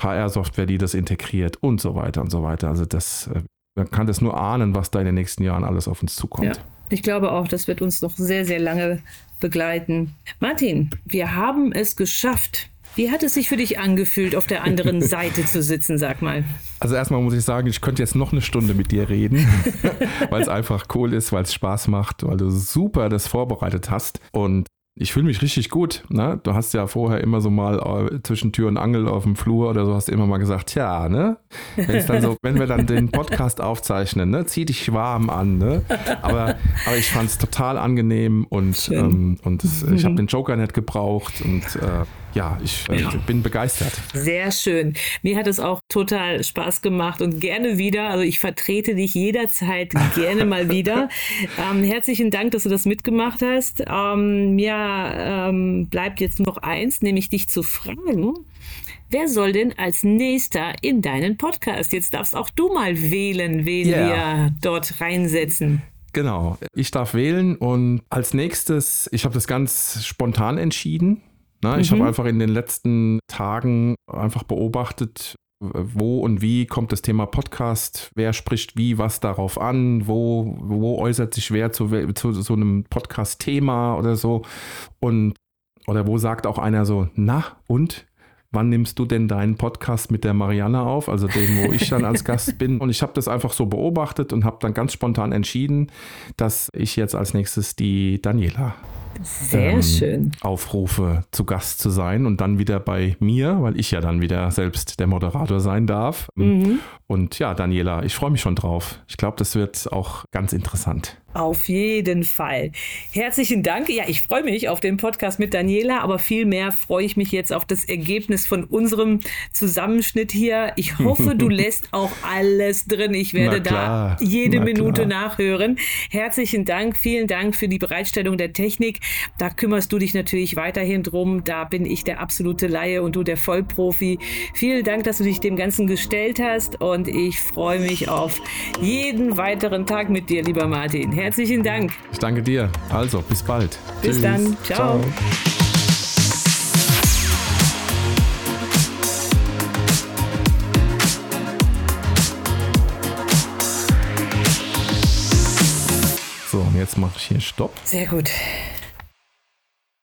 HR-Software, die das integriert und so weiter und so weiter. Also das, äh, man kann das nur ahnen, was da in den nächsten Jahren alles auf uns zukommt. Ja. Ich glaube auch, das wird uns noch sehr, sehr lange begleiten. Martin, wir haben es geschafft. Wie hat es sich für dich angefühlt, auf der anderen Seite zu sitzen, sag mal? Also erstmal muss ich sagen, ich könnte jetzt noch eine Stunde mit dir reden, weil es einfach cool ist, weil es Spaß macht, weil du super das vorbereitet hast. Und ich fühle mich richtig gut. Ne? Du hast ja vorher immer so mal äh, zwischen Tür und Angel auf dem Flur oder so hast du immer mal gesagt, ja, ne? dann so, wenn wir dann den Podcast aufzeichnen, ne, zieh dich warm an, ne? Aber, aber ich fand es total angenehm und, ähm, und es, ich habe den Joker nicht gebraucht und äh, ja, ich äh, bin begeistert. Sehr schön. Mir hat es auch total Spaß gemacht und gerne wieder. Also ich vertrete dich jederzeit gerne mal wieder. Ähm, herzlichen Dank, dass du das mitgemacht hast. Ähm, mir ähm, bleibt jetzt noch eins, nämlich dich zu fragen. Wer soll denn als nächster in deinen Podcast? Jetzt darfst auch du mal wählen, wen yeah. wir dort reinsetzen. Genau, ich darf wählen und als nächstes, ich habe das ganz spontan entschieden. Ne? Ich mhm. habe einfach in den letzten Tagen einfach beobachtet, wo und wie kommt das Thema Podcast, wer spricht wie was darauf an, wo, wo äußert sich wer zu, zu so einem Podcast-Thema oder so. Und oder wo sagt auch einer so, na und wann nimmst du denn deinen Podcast mit der Marianne auf, also den, wo ich dann als Gast bin. Und ich habe das einfach so beobachtet und habe dann ganz spontan entschieden, dass ich jetzt als nächstes die Daniela sehr ähm, schön. Aufrufe, zu Gast zu sein und dann wieder bei mir, weil ich ja dann wieder selbst der Moderator sein darf. Mhm. Und ja, Daniela, ich freue mich schon drauf. Ich glaube, das wird auch ganz interessant. Auf jeden Fall. Herzlichen Dank. Ja, ich freue mich auf den Podcast mit Daniela, aber vielmehr freue ich mich jetzt auf das Ergebnis von unserem Zusammenschnitt hier. Ich hoffe, du lässt auch alles drin. Ich werde da jede Na Minute klar. nachhören. Herzlichen Dank. Vielen Dank für die Bereitstellung der Technik. Da kümmerst du dich natürlich weiterhin drum. Da bin ich der absolute Laie und du der Vollprofi. Vielen Dank, dass du dich dem Ganzen gestellt hast und ich freue mich auf jeden weiteren Tag mit dir, lieber Martin. Herzlichen Dank. Ich danke dir. Also, bis bald. Bis Tschüss. dann. Ciao. Ciao. So, und jetzt mache ich hier Stopp. Sehr gut.